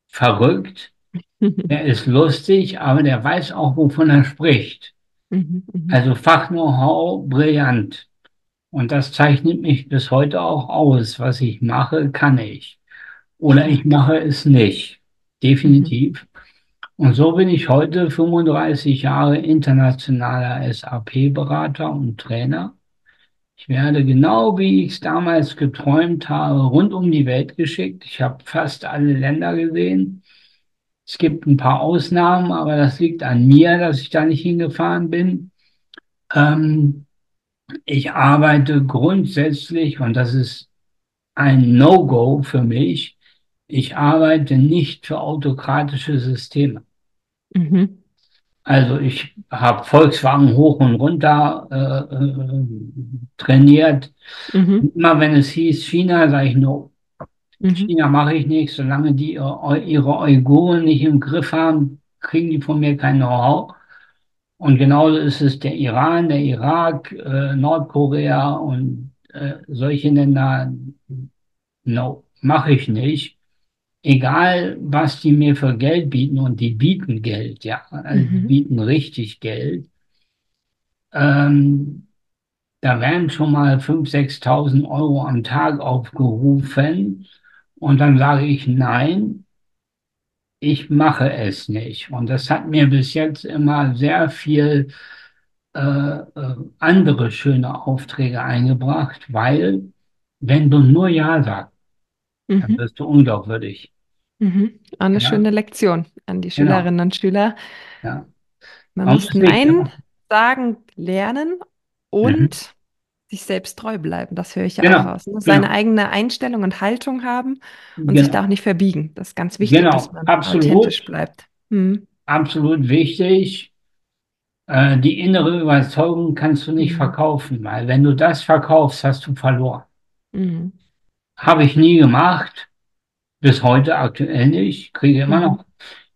verrückt, der ist lustig, aber der weiß auch, wovon er spricht.
Mhm. Mhm.
Also Fachknow-how brillant. Und das zeichnet mich bis heute auch aus. Was ich mache, kann ich. Oder ich mache es nicht.
Mhm.
Definitiv. Und so bin ich heute 35 Jahre internationaler SAP-Berater und Trainer. Ich werde genau wie ich es damals geträumt habe, rund um die Welt geschickt. Ich habe fast alle Länder gesehen. Es gibt ein paar Ausnahmen, aber das liegt an mir, dass ich da nicht hingefahren bin. Ähm, ich arbeite grundsätzlich, und das ist ein No-Go für mich, ich arbeite nicht für autokratische Systeme.
Mhm.
Also ich habe Volkswagen hoch und runter äh, äh, trainiert.
Mhm.
Immer wenn es hieß China, sage ich no.
Mhm.
China mache ich nicht, solange die äh, ihre Uiguren nicht im Griff haben, kriegen die von mir kein Know-how. Und genauso ist es der Iran, der Irak, äh, Nordkorea und äh, solche Länder. No, mache ich nicht. Egal, was die mir für Geld bieten, und die bieten Geld, ja, also die
Mhm.
bieten richtig Geld. Ähm, da werden schon mal 5.000, 6.000 Euro am Tag aufgerufen. Und dann sage ich, nein, ich mache es nicht. Und das hat mir bis jetzt immer sehr viel äh, äh, andere schöne Aufträge eingebracht, weil wenn du nur Ja sagst, dann
Mhm.
wirst du unglaubwürdig.
Mhm. Eine
Ja,
schöne Lektion an die
genau.
Schülerinnen und Schüler.
Ja.
Man
Man
muss Nein sagen lernen
Mhm.
Sich selbst treu bleiben. Das höre ich ja auch
Genau,
raus. Ne? Seine
genau,
eigene Einstellung und Haltung haben und sich da auch
genau,
nicht verbiegen. Das ist ganz wichtig, dass
genau.
man authentisch
Absolut,
bleibt. Mhm.
absolut wichtig. Äh, die innere Überzeugung kannst du nicht
Mhm.
verkaufen, weil wenn du das verkaufst, hast du verloren.
Mhm.
Habe ich nie gemacht, bis heute aktuell nicht, kriege immer
Mhm.
noch.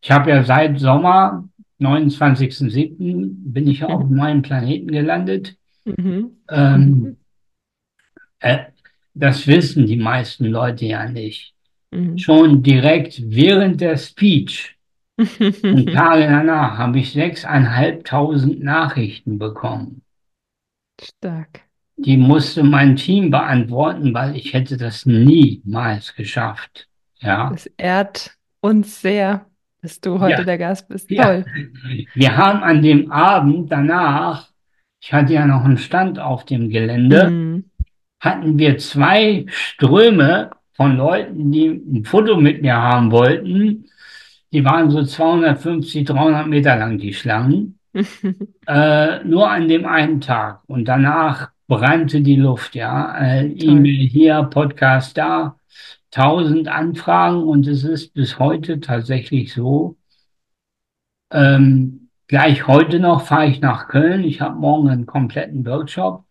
Ich habe ja seit Sommer, 29.07., bin ich auf einem neuen Planeten gelandet.
Mhm.
Ähm, äh, das wissen die meisten Leute ja nicht.
Mhm.
Schon direkt während der Speech und Tage danach habe ich sechseinhalbtausend Nachrichten bekommen.
Stark.
Die musste mein Team beantworten, weil ich hätte das niemals geschafft. Ja,
Das ehrt uns sehr, dass du heute
ja,
der Gast bist.
ja.
Toll.
Wir haben an dem Abend danach, ich hatte ja noch einen Stand auf dem Gelände,
Mhm.
hatten wir zwei Ströme von Leuten, die ein Foto mit mir haben wollten. Die waren so 250, 300 Meter lang, die Schlangen. Äh, nur an dem einen Tag. Und danach brannte die Luft, ja. Äh. E-Mail hier, Podcast da, tausend Anfragen und es ist bis heute tatsächlich so. Ähm, gleich heute noch fahre ich nach Köln. Ich habe morgen einen kompletten Workshop.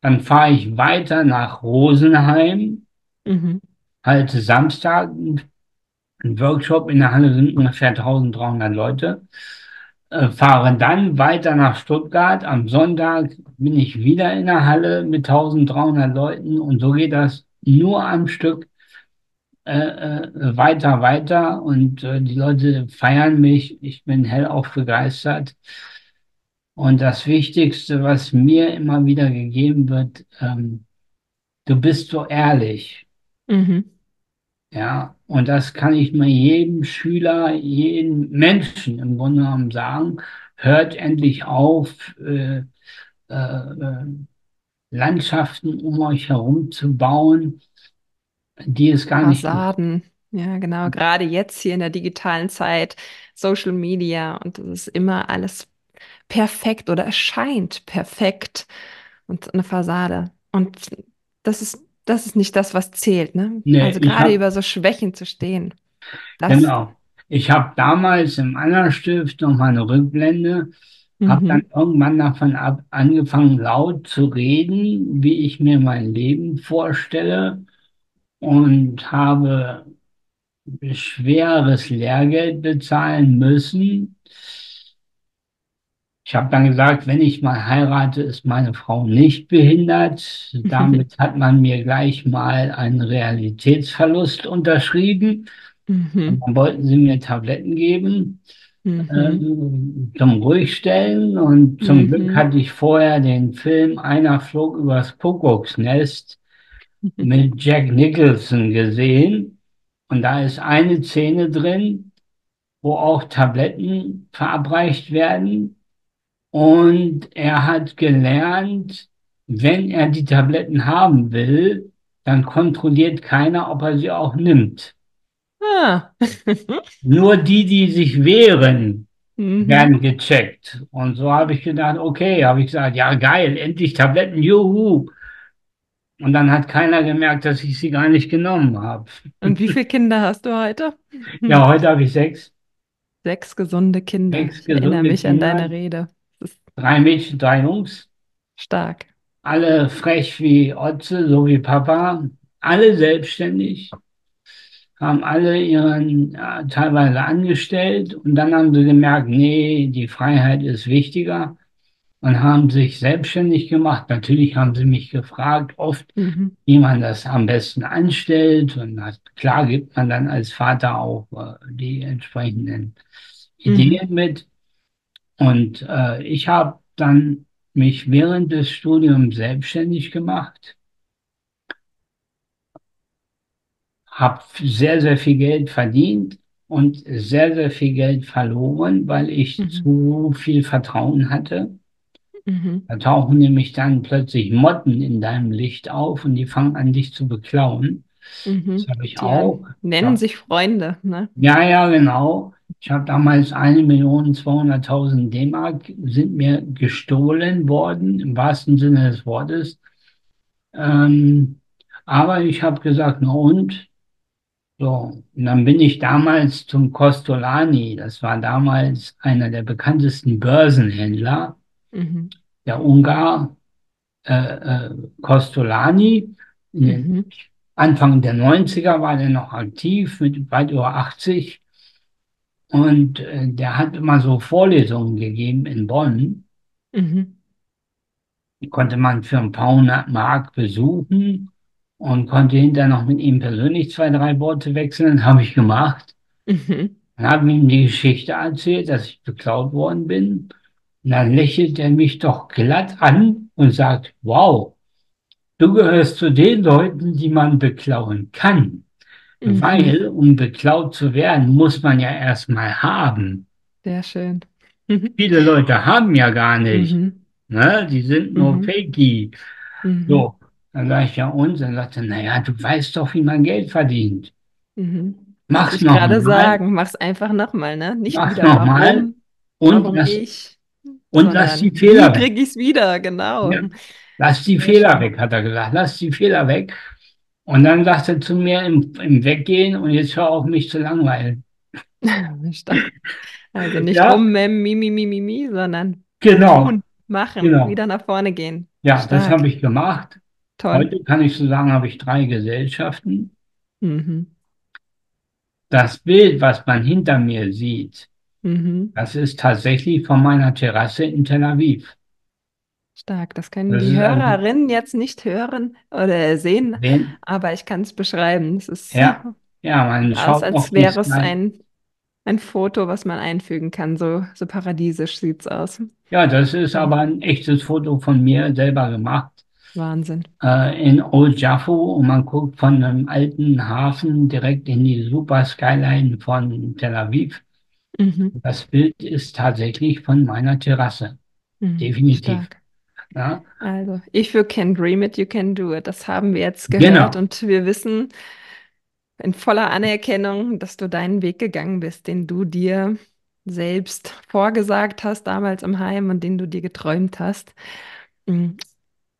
Dann fahre ich weiter nach Rosenheim,
Mhm.
halte Samstag einen Workshop. In der Halle sind ungefähr 1300 Leute. äh, fahre dann weiter nach Stuttgart. Am Sonntag bin ich wieder in der Halle mit 1300 Leuten und so geht das nur am Stück äh, äh, weiter, weiter und äh, die Leute feiern mich. Ich bin hellauf begeistert. Und das Wichtigste, was mir immer wieder gegeben wird, ähm, du bist so ehrlich.
Mhm.
Ja, und das kann ich mir jedem Schüler, jedem Menschen im Grunde genommen sagen. Hört endlich auf, äh, äh, äh, Landschaften um euch herum zu bauen, die es gar nicht gibt.
Fassaden. Ja, genau. Gerade jetzt hier in der digitalen Zeit, Social Media und das ist immer alles perfekt oder erscheint perfekt und eine Fassade. Und das ist, das ist nicht das, was zählt, ne?
Nee,
Also gerade
habe,
über so Schwächen zu stehen,
genau, ich habe damals im Anna-Stift noch mal eine Rückblende, habe dann
Mhm.
irgendwann davon ab, angefangen, laut zu reden, wie ich mir mein Leben vorstelle und habe schweres Lehrgeld bezahlen müssen. Ich habe dann gesagt, wenn ich mal heirate, ist meine Frau nicht behindert. Damit hat man mir gleich mal einen Realitätsverlust unterschrieben.
Mhm.
dann wollten sie mir Tabletten geben,
Mhm.
ähm, zum Ruhigstellen. Und zum Glück
Mhm.
hatte ich vorher den Film Einer flog übers Kuckucksnest mit Jack Nicholson gesehen. Und da ist eine Szene drin, wo auch Tabletten verabreicht werden. Und er hat gelernt, wenn er die Tabletten haben will, dann kontrolliert keiner, ob er sie auch nimmt.
Ah.
Nur die, die sich wehren,
Mhm.
werden gecheckt. Und so habe ich gedacht, okay, habe ich gesagt, ja geil, endlich Tabletten, juhu. Und dann hat keiner gemerkt, dass ich sie gar nicht genommen habe.
Und wie viele Kinder hast du heute?
Ja, heute habe ich sechs,
Sechs gesunde Kinder.
sechs
Ich erinnere mich an
Kinder,
deine Rede.
Drei Mädchen, drei Jungs,
stark.
alle frech wie Otze, so wie Papa, alle selbstständig, haben alle ihren ja, teilweise angestellt und dann haben sie gemerkt, nee, die Freiheit ist wichtiger und haben sich selbstständig gemacht. Natürlich haben sie mich gefragt, oft,
Mhm.
wie man das am besten anstellt. Und das, klar gibt man dann als Vater auch äh, die entsprechenden
Mhm.
Ideen mit. Und äh, ich habe dann mich während des Studiums selbstständig gemacht, habe sehr, sehr viel Geld verdient und sehr, sehr viel Geld verloren, weil ich
Mhm.
zu viel Vertrauen hatte.
Mhm.
Da tauchen nämlich dann plötzlich Motten in deinem Licht auf und die fangen an, dich zu beklauen. Das
Mhm.
habe ich
Die
auch.
nennen
hab,
sich Freunde, ne?
ja, ja, genau. Ich habe damals eine Million zweihunderttausend D-Mark sind mir gestohlen worden, im wahrsten Sinne des Wortes. Ähm, aber ich habe gesagt, na und? So, und dann bin ich damals zum Kostolani. Das war damals einer der bekanntesten Börsenhändler,
Mhm.
der Ungar. äh, äh, Kostolani.
Mhm.
Anfang der Neunziger war der noch aktiv mit weit über 80 und äh, der hat immer so Vorlesungen gegeben in Bonn.
Mhm.
Die konnte man für ein paar hundert Mark besuchen und konnte hinterher noch mit ihm persönlich zwei, drei Worte wechseln. Habe ich gemacht.
Mhm.
Dann habe ihm die Geschichte erzählt, dass ich beklaut worden bin. Und dann lächelt er mich doch glatt an und sagt, wow, Du gehörst zu den Leuten, die man beklauen kann,
Mhm.
weil um beklaut zu werden, muss man ja erstmal haben.
Sehr schön.
Viele Leute haben ja gar nicht,
Mhm.
ne? Die sind nur
Mhm.
Fakey.
Mhm.
So, dann sage ich ja uns, dann sagt er, naja, du weißt doch, wie man Geld verdient.
Mhm.
Mach's
ich gerade
nochmal,
sagen, mach's einfach nochmal, ne? Nicht
mach's
wieder,
nochmal
warum,
und
warum
lass,
ich,
und lass die
sondern wie
Fehler weg.
kriege ich's wieder? Genau.
Ja, lass die Fehler weg, hat er gesagt. Lass die Fehler weg. Und dann sagt er zu mir im, im Weggehen, und jetzt hör auf, mich zu langweilen.
Also nicht
Ja,
rummemmen, mi, mi, mi, mi, mi, sondern
genau,
tun, machen,
genau.
wieder nach vorne gehen.
Ja, das
Stark.
habe ich gemacht.
Toll.
Heute kann ich so sagen, habe ich drei Gesellschaften.
Mhm.
Das Bild, was man hinter mir sieht,
Mhm.
das ist tatsächlich von meiner Terrasse in Tel Aviv.
Stark. Das können
Das
die
also,
Hörerinnen jetzt nicht hören oder sehen,
den,
aber ich kann es beschreiben. Es ist, sieht
ja, ja, man
aus,
schaut
als
auf die
wäre es ein, ein Foto, was man einfügen kann. So, so paradiesisch sieht's aus.
Ja, das ist aber ein echtes Foto von mir selber gemacht.
Wahnsinn.
Äh, in Old Jaffo und man guckt von einem alten Hafen direkt in die super Skyline von Tel Aviv.
Mhm.
Das Bild ist tatsächlich von meiner Terrasse.
Mhm.
Definitiv.
Stark.
Ja,
Also, if you can dream it, you can do it. Das haben wir jetzt gehört
genau.
und wir wissen in voller Anerkennung, dass du deinen Weg gegangen bist, den du dir selbst vorgesagt hast damals im Heim und den du dir geträumt hast. Mm,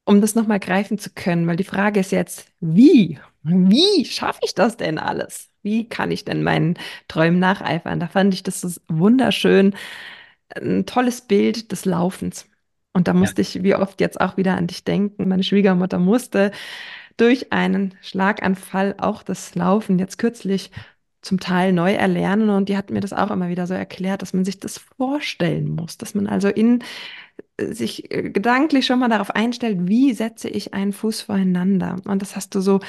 Um das nochmal greifen zu können, weil die Frage ist jetzt, wie? Wie schaffe ich das denn alles? Wie kann ich denn meinen Träumen nacheifern? Da fand ich das wunderschön, ein tolles Bild des Laufens. Und da
Ja,
musste ich wie oft jetzt auch wieder an dich denken. Meine Schwiegermutter musste durch einen Schlaganfall auch das Laufen jetzt kürzlich zum Teil neu erlernen. Und die hat mir das auch immer wieder so erklärt, dass man sich das vorstellen muss, dass man also in äh, sich äh, gedanklich schon mal darauf einstellt, wie setze ich einen Fuß voreinander. Und das hast du so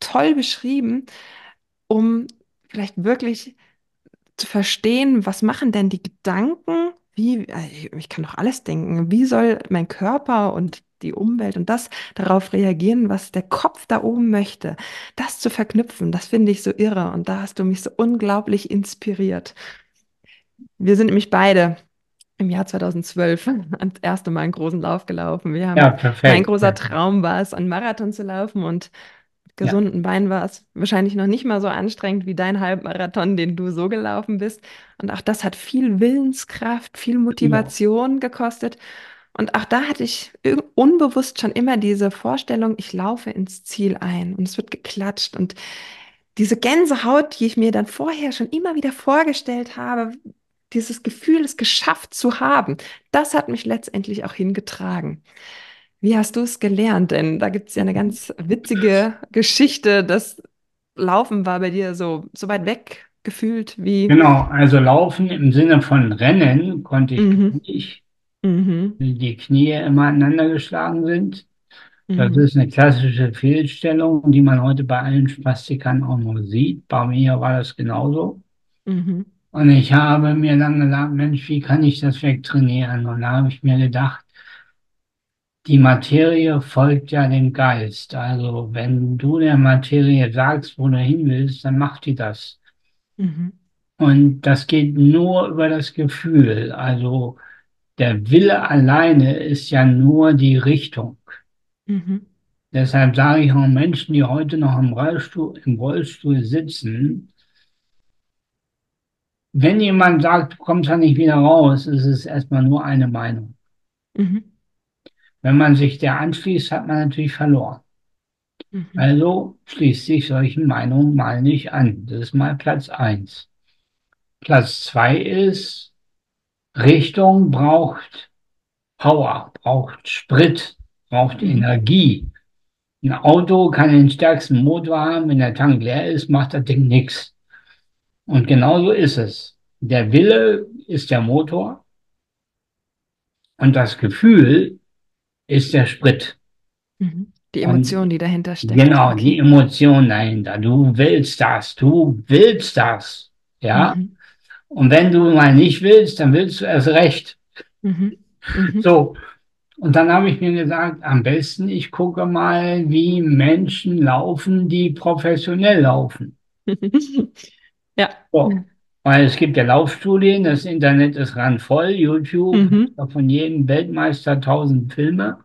toll beschrieben, um vielleicht wirklich zu verstehen, was machen denn die Gedanken? Wie, äh, ich ich kann doch alles denken. Wie soll mein Körper und die Umwelt und das darauf reagieren, was der Kopf da oben möchte? Das zu verknüpfen, das finde ich so irre. Und da hast du mich so unglaublich inspiriert. Wir sind nämlich beide im Jahr 2012 das erste Mal einen großen Lauf gelaufen. Wir
ja,
haben, mein
perfekt.
großer Traum war es, einen Marathon zu laufen und
Ja,
gesunden Beinen war es wahrscheinlich noch nicht mal so anstrengend wie dein Halbmarathon, den du so gelaufen bist. Und auch das hat viel Willenskraft, viel
genau.
Motivation gekostet. Und auch da hatte ich unbewusst schon immer diese Vorstellung, ich laufe ins Ziel ein und es wird geklatscht. Und diese Gänsehaut, die ich mir dann vorher schon immer wieder vorgestellt habe, dieses Gefühl, es geschafft zu haben, das hat mich letztendlich auch hingetragen. Wie hast du es gelernt? Denn da gibt es ja eine ganz witzige Geschichte. Das Laufen war bei dir so, so weit weg gefühlt wie.
Genau, also Laufen im Sinne von Rennen konnte ich
Mhm,
nicht,
mhm,
weil die Knie immer aneinander geschlagen sind. Das
mhm,
ist eine klassische Fehlstellung, die man heute bei allen Spastikern auch noch sieht. Bei mir war das genauso.
mhm,
Und ich habe mir dann gedacht, Mensch, wie kann ich das wegtrainieren? Und da habe ich mir gedacht, die Materie folgt ja dem Geist. Also wenn du der Materie sagst, wo du hin willst, dann macht die das.
mhm,
Und das geht nur über das Gefühl. Also der Wille alleine ist ja nur die Richtung.
mhm,
Deshalb sage ich auch Menschen, die heute noch im Rollstuhl, im Rollstuhl sitzen, wenn jemand sagt, du kommst da nicht wieder raus, ist es erstmal nur eine Meinung.
mhm,
Wenn man sich der anschließt, hat man natürlich verloren.
mhm,
Also schließt sich solchen Meinungen mal nicht an. Das ist mal Platz eins. Platz zwei ist, Richtung braucht Power, braucht Sprit, braucht
mhm,
Energie. Ein Auto kann den stärksten Motor haben, wenn der Tank leer ist, macht das Ding nichts. Und genauso ist es. Der Wille ist der Motor und das Gefühl ist der Sprit.
mhm. Die
Und
Emotion, die dahinter steckt.
genau, die. Emotion dahinter. Du willst das, du willst das. Ja?
Mhm,
Und wenn du mal nicht willst, dann willst du erst recht.
mhm, mhm.
So. Und dann habe ich mir gesagt, am besten ich gucke mal, wie Menschen laufen, die professionell laufen.
Ja.
So. Weil es gibt ja Laufstudien, das Internet ist randvoll, YouTube,
Mhm,
von jedem Weltmeister tausend Filme.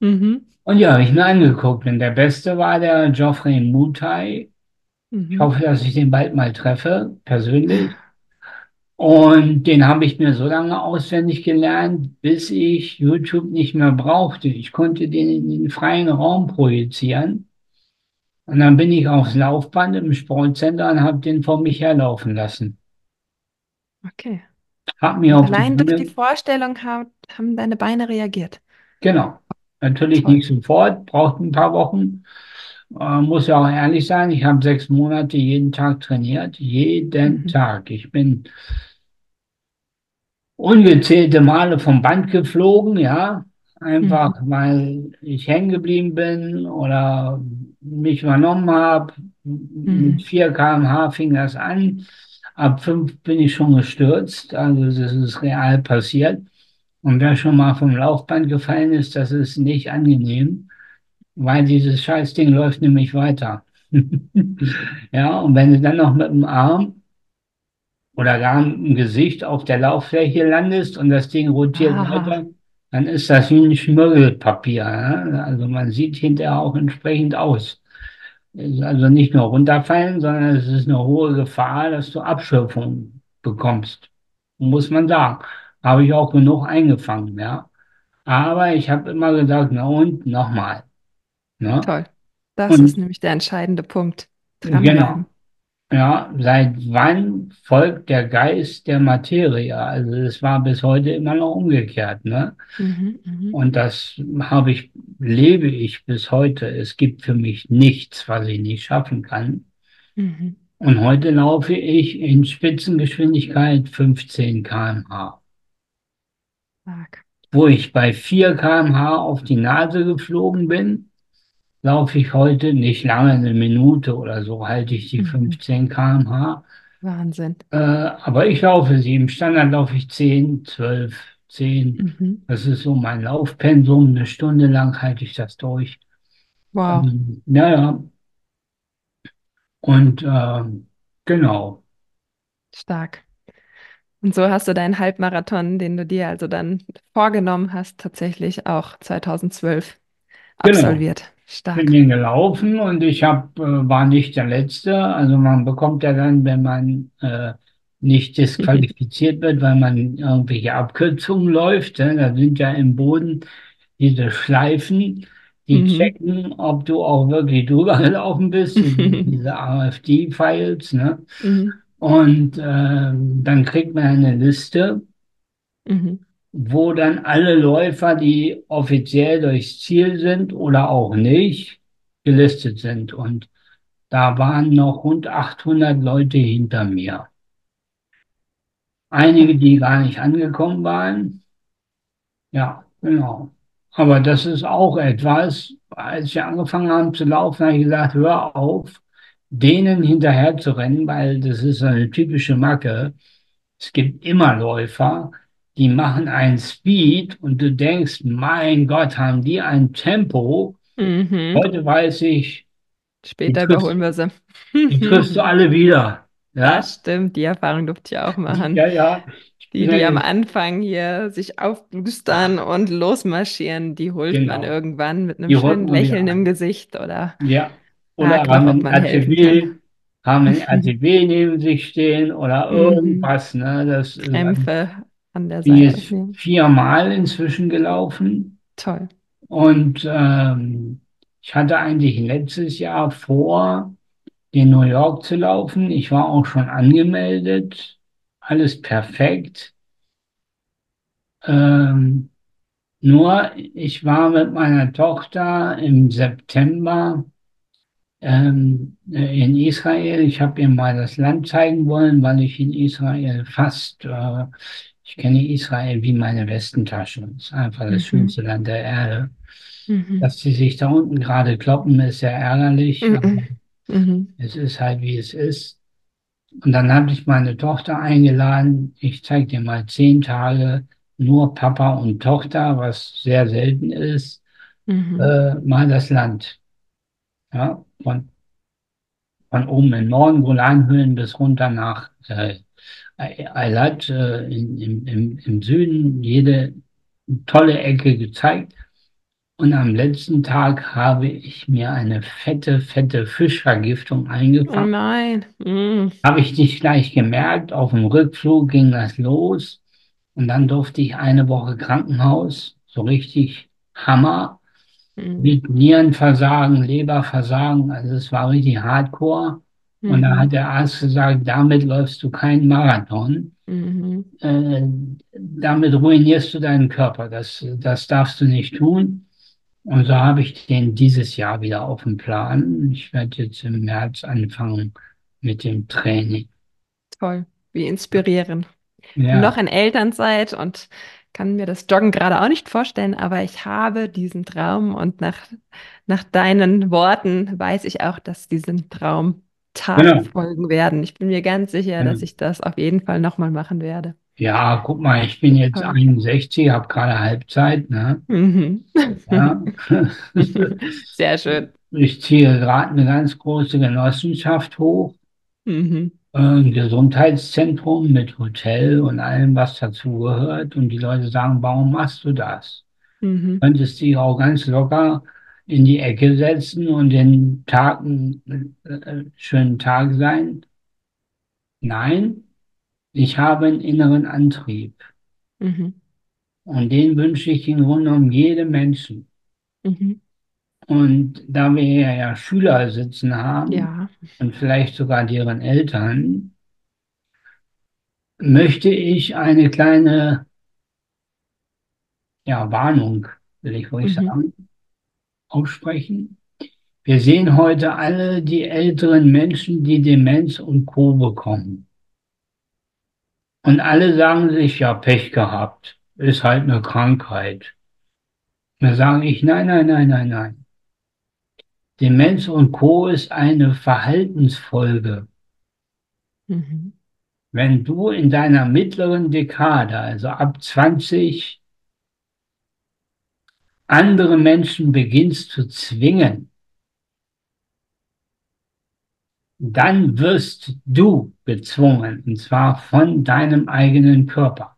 mhm,
Und ja, habe ich mir angeguckt. Und der Beste war der Geoffrey Mutai. Ich
mhm.
hoffe, dass ich den bald mal treffe, persönlich. Und den habe ich mir so lange auswendig gelernt, bis ich YouTube nicht mehr brauchte. Ich konnte den in den freien Raum projizieren. Und dann bin ich aufs Laufband im Sportcenter und habe den vor mich herlaufen lassen.
Okay.
Hab mir
Und
auf
allein durch die Vorstellung haben, haben deine Beine reagiert.
Genau. Natürlich
Toll.
nicht sofort, braucht ein paar Wochen. Äh, muss ja auch ehrlich sein, ich habe sechs Monate jeden Tag trainiert. Jeden
Mhm,
Tag. Ich bin ungezählte Male vom Band geflogen, ja.
mhm,
Einfach weil ich hängen geblieben bin oder mich übernommen habe. Mit
mhm.
4 km/h fing das an. Ab 5 bin ich schon gestürzt. Also das ist real passiert. Und wer schon mal vom Laufband gefallen ist, das ist nicht angenehm. Weil dieses Scheißding läuft nämlich weiter. Ja, und wenn du dann noch mit dem Arm oder gar mit dem Gesicht auf der Lauffläche landest und das Ding rotiert
Ah,
weiter, dann ist das wie ein Schmirgelpapier. Ja? Also man sieht hinterher auch entsprechend aus. Ist also nicht nur runterfallen, sondern es ist eine hohe Gefahr, dass du Abschürfung bekommst. Muss man sagen. Habe ich auch genug eingefangen, ja. Aber ich habe immer gesagt, na und nochmal. Ne?
toll. Das ist
Und
nämlich der entscheidende Punkt.
genau,
Dranbleiben.
Ja, seit wann folgt der Geist der Materie? Also es war bis heute immer noch umgekehrt, ne?
Mhm, mhm,
Und das habe ich, lebe ich bis heute. Es gibt für mich nichts, was ich nicht schaffen kann.
mhm.
Und heute laufe ich in Spitzengeschwindigkeit 15 km/h. Wo ich bei 4 km/h auf die Nase geflogen bin, laufe ich heute nicht lange, eine Minute oder so, halte ich die
Mhm.
15 km/h.
Wahnsinn.
Äh, aber ich laufe sie. Im Standard laufe ich 10, 12, 10.
Mhm.
Das ist so mein Laufpensum. Eine Stunde lang halte ich das durch.
Wow,
Ähm, ja, ja. Und ähm, genau,
stark. Und so hast du deinen Halbmarathon, den du dir also dann vorgenommen hast, tatsächlich auch 2012
genau.
absolviert.
Bin
Stark.
den gelaufen und ich hab, äh, war nicht der Letzte. Also man bekommt ja dann, wenn man äh, nicht disqualifiziert wird, weil man irgendwelche Abkürzungen läuft, ne? Da sind ja im Boden diese Schleifen, die
Mhm.
checken, ob du auch wirklich drüber gelaufen bist, diese, AFD-Files, ne?
Mhm.
Und ähm, dann kriegt man eine Liste,
Mhm.
Wo dann alle Läufer, die offiziell durchs Ziel sind oder auch nicht, gelistet sind. Und da waren noch rund 800 Leute hinter mir. Einige, die gar nicht angekommen waren. Ja, genau. Aber das ist auch etwas, als wir angefangen haben zu laufen, habe ich gesagt, hör auf, denen hinterher zu rennen, weil das ist eine typische Macke. Es gibt immer Läufer, die machen einen Speed und du denkst, mein Gott, haben die ein Tempo.
Mhm.
Heute weiß ich, die
Später
triffst,
überholen wir sie.
die triffst du alle wieder. Ja,
Das stimmt, die Erfahrung durfte ich auch machen.
ja, ja.
Die,
bin ja
die am Anfang hier sich aufblustern und losmarschieren, die holt man
genau,
irgendwann mit einem
die
schönen
man
Lächeln im. Gesicht oder
Ja. Oder haben ein
man.
RTW, haben ein RTW neben sich stehen oder
Mhm.
irgendwas. Ne? Das
Krämpfe an der Seite.
jetzt
Ja,
viermal inzwischen gelaufen.
toll.
Und ähm, ich hatte eigentlich letztes Jahr vor, in New York zu laufen. Ich war auch schon angemeldet. Alles perfekt. Ähm, nur ich war mit meiner Tochter im September ähm, äh, in Israel. Ich habe ihr mal das Land zeigen wollen, weil ich in Israel fast, äh, ich kenne Israel wie meine Westentasche. Es ist einfach das
Mhm.
schönste Land der Erde.
Mhm.
Dass sie sich da unten gerade kloppen, ist sehr ärgerlich,
Mhm. Mhm.
es ist halt, wie es ist. Und dann habe ich meine Tochter eingeladen. Ich zeige dir mal zehn Tage nur Papa und Tochter, was sehr selten ist,
Mhm.
äh, mal das Land. Ja, von, von oben in Norden, Golanhöhen bis runter nach äh, Eilat äh, in, im, im, im Süden, jede tolle Ecke gezeigt. Und am letzten Tag habe ich mir eine fette, fette Fischvergiftung
Oh
eingefangen.
nein. Mhm.
Habe ich nicht gleich gemerkt. Auf dem Rückflug ging das los. Und dann durfte ich eine Woche Krankenhaus. So richtig Hammer.
Mhm.
Mit Nierenversagen, Leberversagen. Also es war richtig hardcore. Und da hat
Mhm.
der Arzt gesagt, damit läufst du keinen Marathon.
Mhm.
Äh, damit ruinierst du deinen Körper. Das, das darfst du nicht tun. Und so habe ich den dieses Jahr wieder auf dem Plan. Ich werde jetzt im März anfangen mit dem Training.
Toll. Wie inspirierend. bin noch
Ja,
in Elternzeit und kann mir das Joggen gerade auch nicht vorstellen, aber ich habe diesen Traum und nach, nach deinen Worten weiß ich auch, dass diesem Traum
Genau.
folgen werden. Ich bin mir ganz sicher, dass
Ja,
ich das auf jeden Fall nochmal machen werde.
Ja, guck mal, ich bin jetzt
Toll.
61, habe gerade Halbzeit, ne?
Mhm.
Ja.
Sehr schön.
Ich ziehe gerade eine ganz große Genossenschaft hoch,
Mhm.
ein Gesundheitszentrum mit Hotel und allem, was dazugehört. Und die Leute sagen, warum machst du das?
Mhm.
Könntest dich auch ganz locker in die Ecke setzen und den Tag einen äh, schönen Tag sein? Nein, ich habe einen inneren Antrieb.
Mhm.
Und den wünsche ich im Grunde genommen jedem Menschen.
Mhm.
Und da wir ja Schüler sitzen haben
Ja.
und vielleicht sogar deren Eltern, möchte ich eine kleine, ja, Warnung, will ich ruhig
Mhm.
sagen, aussprechen. Wir sehen heute alle die älteren Menschen, die Demenz und Co. bekommen. Und alle sagen sich, ja, Pech gehabt, ist halt eine Krankheit. Da sage ich, nein, nein, nein, nein, nein. Demenz und Co. ist eine Verhaltensfolge.
Mhm.
Wenn du in deiner mittleren Dekade, also ab 20, andere Menschen beginnst zu zwingen, dann wirst du gezwungen, und zwar von deinem eigenen Körper.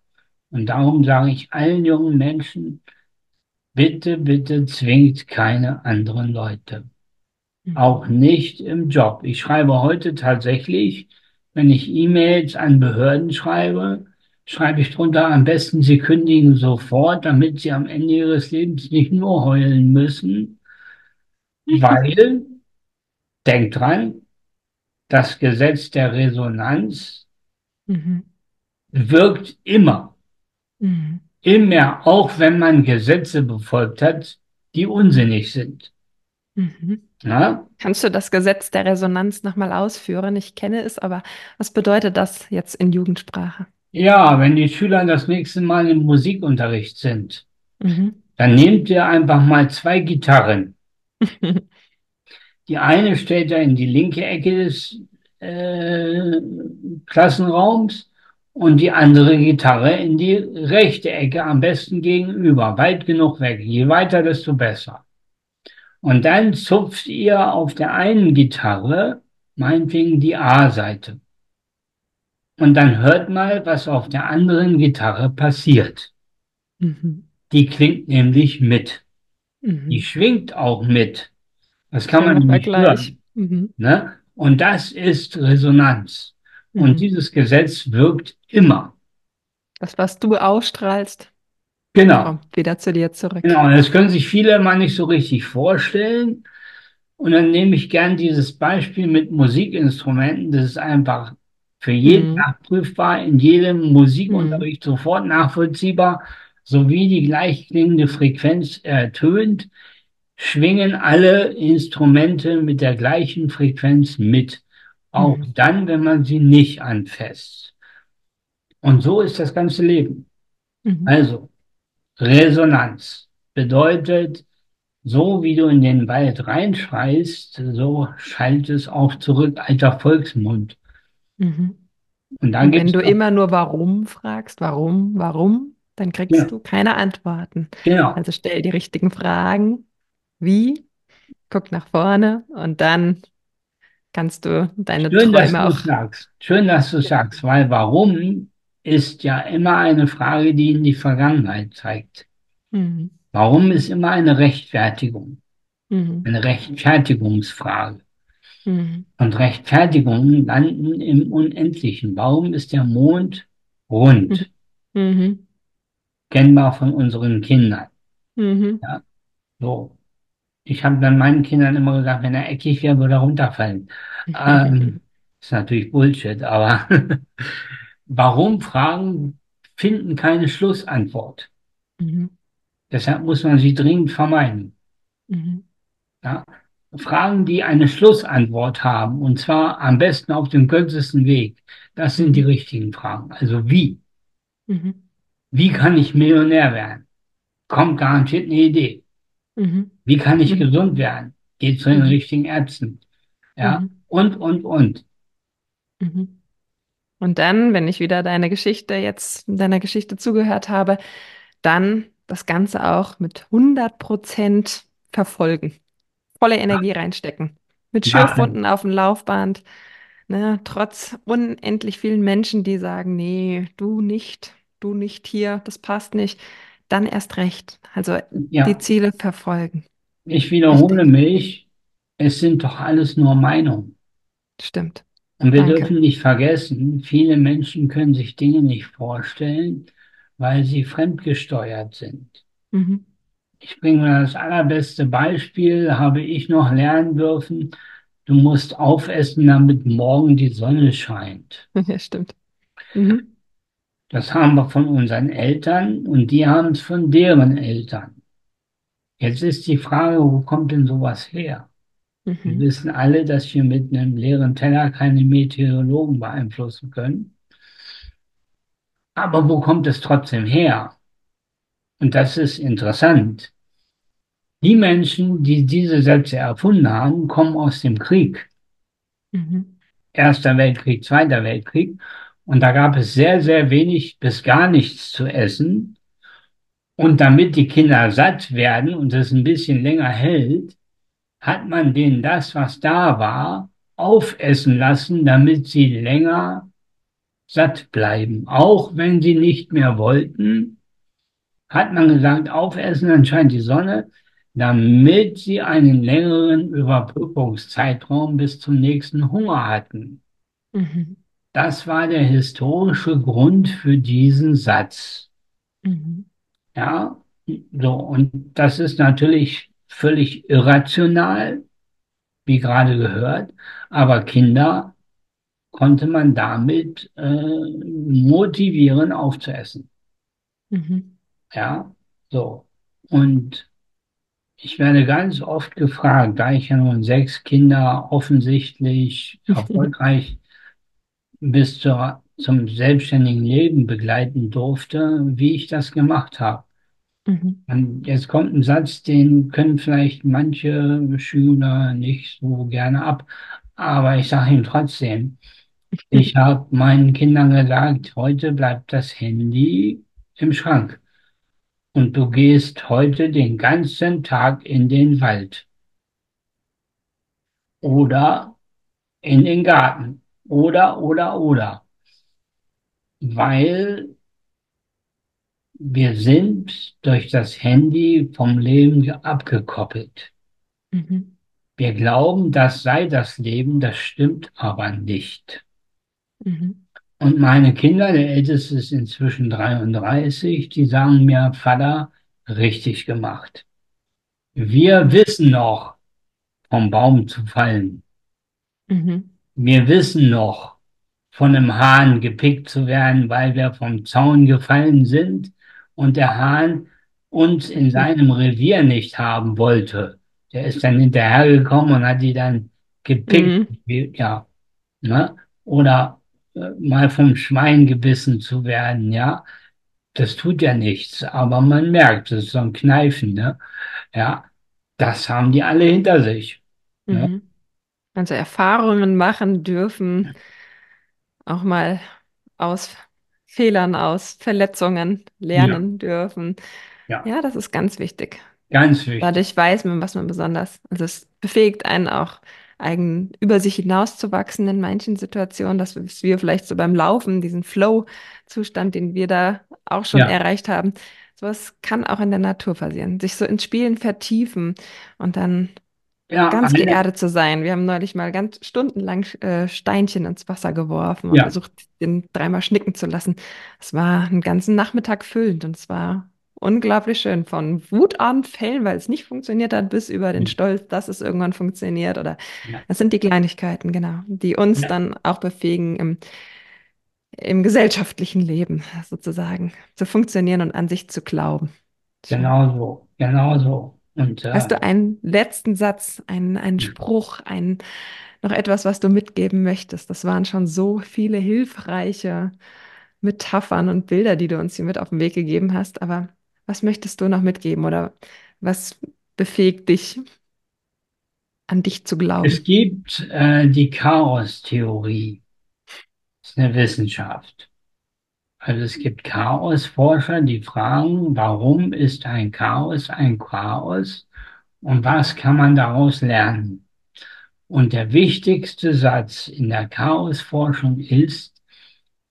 Und darum sage ich allen jungen Menschen, bitte, bitte zwingt keine anderen Leute. Auch
Mhm.
nicht im Job. Ich schreibe heute tatsächlich, wenn ich E-Mails an Behörden schreibe, schreibe ich drunter, am besten Sie kündigen sofort, damit Sie am Ende Ihres Lebens nicht nur heulen müssen, weil, denkt dran, das Gesetz der Resonanz
Mhm.
wirkt immer.
Mhm.
Immer, auch wenn man Gesetze befolgt hat, die unsinnig sind.
Mhm. Kannst du das Gesetz der Resonanz nochmal ausführen? Ich kenne es, aber was bedeutet das jetzt in Jugendsprache?
Ja, wenn die Schüler das nächste Mal im Musikunterricht sind,
Mhm.
dann nehmt ihr einfach mal zwei Gitarren. Die eine stellt er in die linke Ecke des äh, Klassenraums und die andere Gitarre in die rechte Ecke, am besten gegenüber, weit genug weg. Je weiter, desto besser. Und dann zupft ihr auf der einen Gitarre, meinetwegen die A-Seite. Und dann hört mal, was auf der anderen Gitarre passiert.
Mhm.
Die klingt nämlich mit. Die
Mhm.
schwingt auch mit. Das kann man
Schöner
nämlich
Vergleich.
hören.
Mhm.
Ne? Und das ist Resonanz. Und
Mhm.
dieses Gesetz wirkt immer.
Das, was du ausstrahlst,
Genau.
kommt wieder zu dir zurück.
Genau. Das können sich viele mal nicht so richtig vorstellen. Und dann nehme ich gern dieses Beispiel mit Musikinstrumenten. Das ist einfach für jeden
Mhm.
nachprüfbar, in jedem Musikunterricht sofort nachvollziehbar. Sowie die gleich klingende Frequenz ertönt, schwingen alle Instrumente mit der gleichen Frequenz mit. Auch
Mhm.
dann, wenn man sie nicht anfasst. Und so ist das ganze Leben.
Mhm.
Also, Resonanz bedeutet, so wie du in den Wald reinschreist, so schallt es auch zurück, alter Volksmund.
Mhm.
Und dann
Und wenn du immer nur warum fragst, warum, warum, dann kriegst
ja,
du keine Antworten.
genau.
Also stell die richtigen Fragen. Wie? Guck nach vorne und dann kannst du deine
Schön, dass
Träume
du es
auch.
sagst. Schön, dass du
Ja.
sagst, weil warum ist ja immer eine Frage, die in die Vergangenheit zeigt.
Mhm.
Warum ist immer eine Rechtfertigung,
Mhm.
eine Rechtfertigungsfrage.
Mhm.
Und Rechtfertigungen landen im Unendlichen. Warum ist der Mond rund?
Mhm.
Kennbar von unseren Kindern.
Mhm.
Ja, so. Ich habe dann meinen Kindern immer gesagt, wenn er eckig wäre, würde er runterfallen. Ähm, ist natürlich Bullshit, aber warum Fragen finden keine Schlussantwort?
Mhm.
Deshalb muss man sie dringend vermeiden.
Mhm.
Ja? Fragen, die eine Schlussantwort haben, und zwar am besten auf dem kürzesten Weg, das sind die
Mhm.
richtigen Fragen. Also wie?
Mhm.
Wie kann ich Millionär werden? Kommt garantiert eine Idee.
Mhm.
Wie kann ich
Mhm.
gesund werden? Geht zu den
Mhm.
richtigen Ärzten. Ja,
Mhm.
und, und, und.
Und dann, wenn ich wieder deine Geschichte jetzt, deiner Geschichte zugehört habe, dann das Ganze auch mit 100 Prozent verfolgen. Volle Energie reinstecken. Mit. Schürfwunden auf dem Laufband. Ne, trotz unendlich vielen Menschen, die sagen, nee, du nicht, du nicht hier, das passt nicht. Dann erst recht. Also die
Ja,
Ziele verfolgen.
ich wiederhole
Wichtig.
mich. Es sind doch alles nur Meinungen.
Stimmt.
Und wir
Danke.
dürfen nicht vergessen, viele Menschen können sich Dinge nicht vorstellen, weil sie fremdgesteuert sind.
Mhm.
Ich bringe mal das allerbeste Beispiel, habe ich noch lernen dürfen. Du musst aufessen, damit morgen die Sonne scheint.
Ja, stimmt. Mhm.
Das haben wir von unseren Eltern und die haben es von deren Eltern. Jetzt ist die Frage, wo kommt denn sowas her? Wir
Mhm.
wissen alle, dass wir mit einem leeren Teller keine Meteorologen beeinflussen können. Aber wo kommt es trotzdem her? Und das ist interessant. Die Menschen, die diese Sätze erfunden haben, kommen aus dem Krieg.
Mhm.
Erster Weltkrieg, Zweiter Weltkrieg. Und da gab es sehr, sehr wenig bis gar nichts zu essen. Und damit die Kinder satt werden und es ein bisschen länger hält, hat man denen das, was da war, aufessen lassen, damit sie länger satt bleiben. Auch wenn sie nicht mehr wollten, hat man gesagt, aufessen, dann scheint die Sonne, damit sie einen längeren Überbrückungszeitraum bis zum nächsten Hunger hatten.
Mhm.
Das war der historische Grund für diesen Satz.
Mhm.
Ja, so, und das ist natürlich völlig irrational, wie gerade gehört, aber Kinder konnte man damit äh, motivieren, aufzuessen.
Mhm.
Ja, so. Und ich werde ganz oft gefragt, da ich ja nun sechs Kinder offensichtlich erfolgreich bis zur, zum selbstständigen Leben begleiten durfte, wie ich das gemacht habe.
Mhm.
Und jetzt kommt ein Satz, den können vielleicht manche Schüler nicht so gerne ab, aber ich sage ihm trotzdem, ich habe meinen Kindern gesagt, heute bleibt das Handy im Schrank und du gehst heute den ganzen Tag in den Wald oder in den Garten oder, oder, oder, weil wir sind durch das Handy vom Leben abgekoppelt.
Mhm.
Wir glauben, das sei das Leben, das stimmt aber nicht.
Mhm.
Und meine Kinder, der Älteste ist inzwischen 33, die sagen mir, Vater, richtig gemacht. Wir wissen noch, vom Baum zu fallen.
Mhm.
Wir wissen noch, von einem Hahn gepickt zu werden, weil wir vom Zaun gefallen sind und der Hahn uns in seinem Revier nicht haben wollte. Der ist dann hinterhergekommen und hat die dann gepickt.
Mhm.
Ja, ne? Oder mal vom Schwein gebissen zu werden, ja. Das tut ja nichts, aber man merkt, das ist so ein Kneifen, ne? Ja, das haben die alle hinter sich. Ne?
Mhm. Also Erfahrungen machen dürfen, auch mal aus Fehlern, aus Verletzungen
Ja,
lernen dürfen.
ja,
Ja, das ist ganz wichtig.
ganz wichtig.
Dadurch weiß man, was man besonders, also es befähigt einen auch, eigen über sich hinauszuwachsen in manchen Situationen, dass wir vielleicht so beim Laufen, diesen Flow-Zustand, den wir da auch schon
Ja,
erreicht haben, sowas kann auch in der Natur passieren. Sich so ins Spielen vertiefen und dann
ja,
ganz geerdet zu sein. Wir haben neulich mal ganz stundenlang äh, Steinchen ins Wasser geworfen und
ja,
versucht, den dreimal schnicken zu lassen. Es war einen ganzen Nachmittag füllend und es war unglaublich schön. Von Wutanfällen, weil es nicht funktioniert hat, bis über den Stolz, dass es irgendwann funktioniert. Oder
ja,
das sind die Kleinigkeiten, genau, die uns
ja,
dann auch befähigen, im, im gesellschaftlichen Leben sozusagen zu funktionieren und an sich zu glauben.
Genau so, genau so. Und äh,
Hast du einen letzten Satz, einen, einen Spruch, einen, noch etwas, was du mitgeben möchtest? Das waren schon so viele hilfreiche Metaphern und Bilder, die du uns hier mit auf den Weg gegeben hast. Aber was möchtest du noch mitgeben oder was befähigt dich, an dich zu
es
glauben?
gibt äh, die Chaostheorie, das ist eine Wissenschaft. Also es gibt Chaosforscher, die fragen, warum ist ein Chaos ein Chaos und was kann man daraus lernen? Und der wichtigste Satz in der Chaosforschung ist,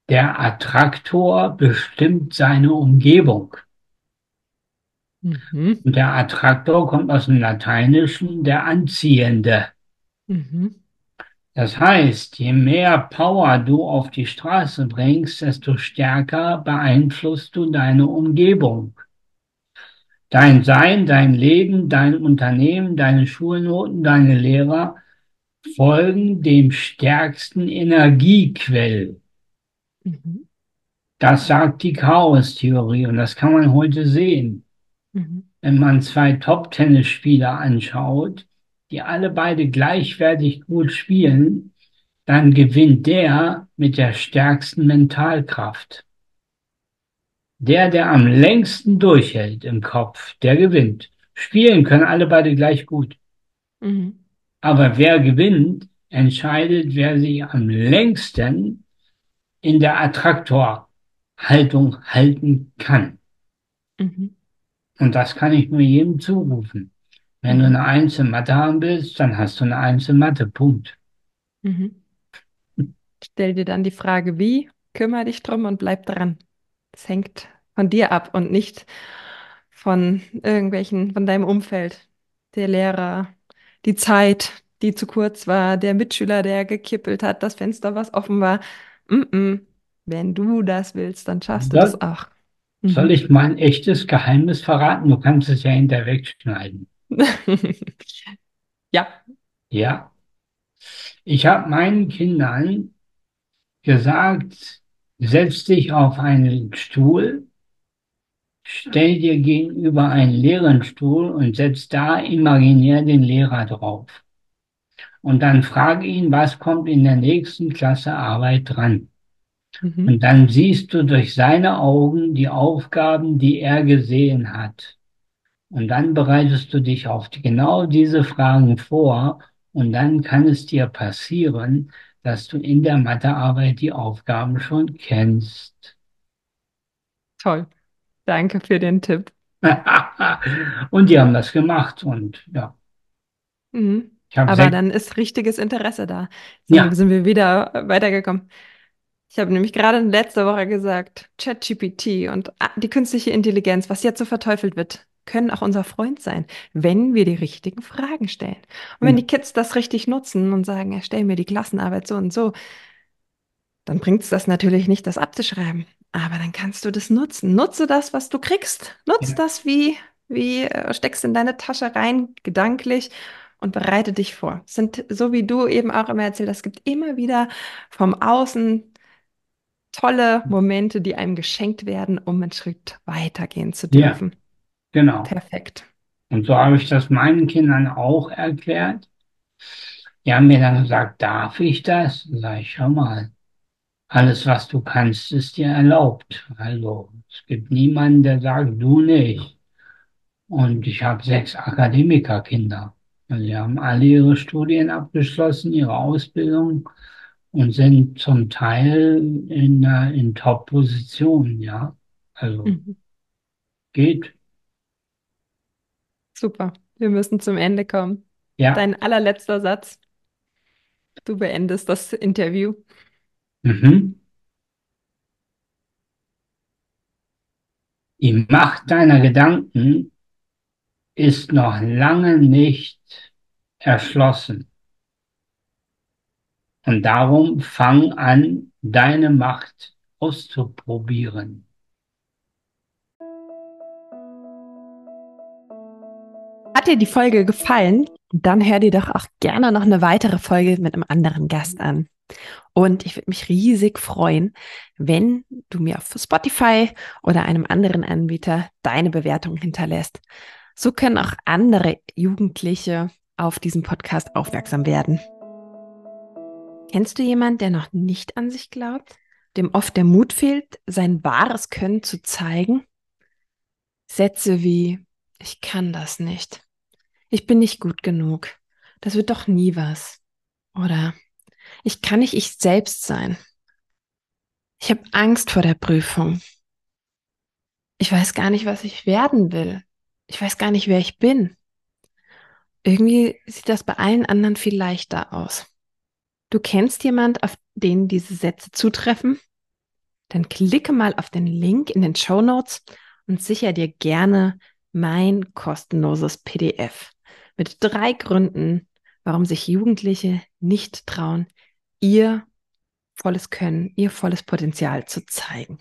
der Attraktor bestimmt seine Umgebung.
Mhm.
Und der Attraktor kommt aus dem Lateinischen, der Anziehende.
Mhm.
Das heißt, je mehr Power du auf die Straße bringst, desto stärker beeinflusst du deine Umgebung. Dein Sein, dein Leben, dein Unternehmen, deine Schulnoten, deine Lehrer folgen dem stärksten Energiequell.
Mhm.
Das sagt die Chaostheorie und das kann man heute sehen.
Mhm.
Wenn man zwei Top-Tennisspieler anschaut, die alle beide gleichwertig gut spielen, dann gewinnt der mit der stärksten Mentalkraft. Der, der am längsten durchhält im Kopf, der gewinnt. Spielen können alle beide gleich gut.
Mhm.
Aber wer gewinnt, entscheidet, wer sich am längsten in der Attraktorhaltung halten kann.
Mhm.
Und das kann ich nur jedem zurufen. Wenn du
Mhm.
eine Eins in Mathe haben willst, dann hast du eine Eins in Mathe. Punkt.
Mhm. Stell dir dann die Frage, wie, kümmere dich drum und bleib dran. Es hängt von dir ab und nicht von irgendwelchen, von deinem Umfeld, der Lehrer, die Zeit, die zu kurz war, der Mitschüler, der gekippelt hat, das Fenster, was offen war. Mm -mm. Wenn du das willst, dann schaffst du das auch.
Soll
Mhm.
ich mal ein echtes Geheimnis verraten? Du kannst es ja hinterher wegschneiden.
Ja.
Ja. Ich habe meinen Kindern gesagt, setz dich auf einen Stuhl, stell dir gegenüber einen leeren Stuhl und setz da imaginär den Lehrer drauf. Und dann frage ihn, was kommt in der nächsten Klasse Arbeit dran?
Mhm.
Und dann siehst du durch seine Augen die Aufgaben, die er gesehen hat. Und dann bereitest du dich auf die, genau diese Fragen vor. Und dann kann es dir passieren, dass du in der Mathearbeit die Aufgaben schon kennst.
Toll. Danke für den Tipp.
Und die haben das gemacht. Und ja,
Mhm. Aber dann ist richtiges Interesse da. Sind,
ja,
sind wir wieder weitergekommen. Ich habe nämlich gerade letzte Woche gesagt, ChatGPT und ah, die künstliche Intelligenz, was jetzt so verteufelt wird, können auch unser Freund sein, wenn wir die richtigen Fragen stellen. Und wenn die Kids das richtig nutzen und sagen, erstell mir die Klassenarbeit so und so, dann bringt es das natürlich nicht, das abzuschreiben. Aber dann kannst du das nutzen. Nutze das, was du kriegst. Nutz
Ja.
das wie, wie äh, steckst in deine Tasche rein, gedanklich und bereite dich vor. Es sind, so wie du eben auch immer erzählt hast, es gibt immer wieder vom Außen tolle Momente, die einem geschenkt werden, um einen Schritt weitergehen zu
Ja.
dürfen.
genau.
Perfekt.
Und so habe ich das meinen Kindern auch erklärt. Die haben mir dann gesagt, darf ich das? Sag ich, schau mal, alles, was du kannst, ist dir erlaubt. Also, es gibt niemanden, der sagt, du nicht. Und ich habe sechs Akademikerkinder. Also, die haben alle ihre Studien abgeschlossen, ihre Ausbildung und sind zum Teil in, in Top-Positionen, ja. Also,
Mhm.
geht.
Super. Wir müssen zum Ende kommen.
Ja.
Dein allerletzter Satz. Du beendest das Interview.
Mhm. Die Macht deiner Gedanken ist noch lange nicht erschlossen. Und darum fang an, deine Macht auszuprobieren.
Hat dir die Folge gefallen? Dann hör dir doch auch gerne noch eine weitere Folge mit einem anderen Gast an. Und ich würde mich riesig freuen, wenn du mir auf Spotify oder einem anderen Anbieter deine Bewertung hinterlässt. So können auch andere Jugendliche auf diesen Podcast aufmerksam werden. Kennst du jemanden, der noch nicht an sich glaubt, dem oft der Mut fehlt, sein wahres Können zu zeigen? Sätze wie, ich kann das nicht. Ich bin nicht gut genug. Das wird doch nie was. Oder ich kann nicht ich selbst sein. Ich habe Angst vor der Prüfung. Ich weiß gar nicht, was ich werden will. Ich weiß gar nicht, wer ich bin. Irgendwie sieht das bei allen anderen viel leichter aus. Du kennst jemand, auf den diese Sätze zutreffen? Dann klicke mal auf den Link in den Show Notes und sicher dir gerne mein kostenloses PDF mit drei Gründen, warum sich Jugendliche nicht trauen, ihr volles Können, ihr volles Potenzial zu zeigen.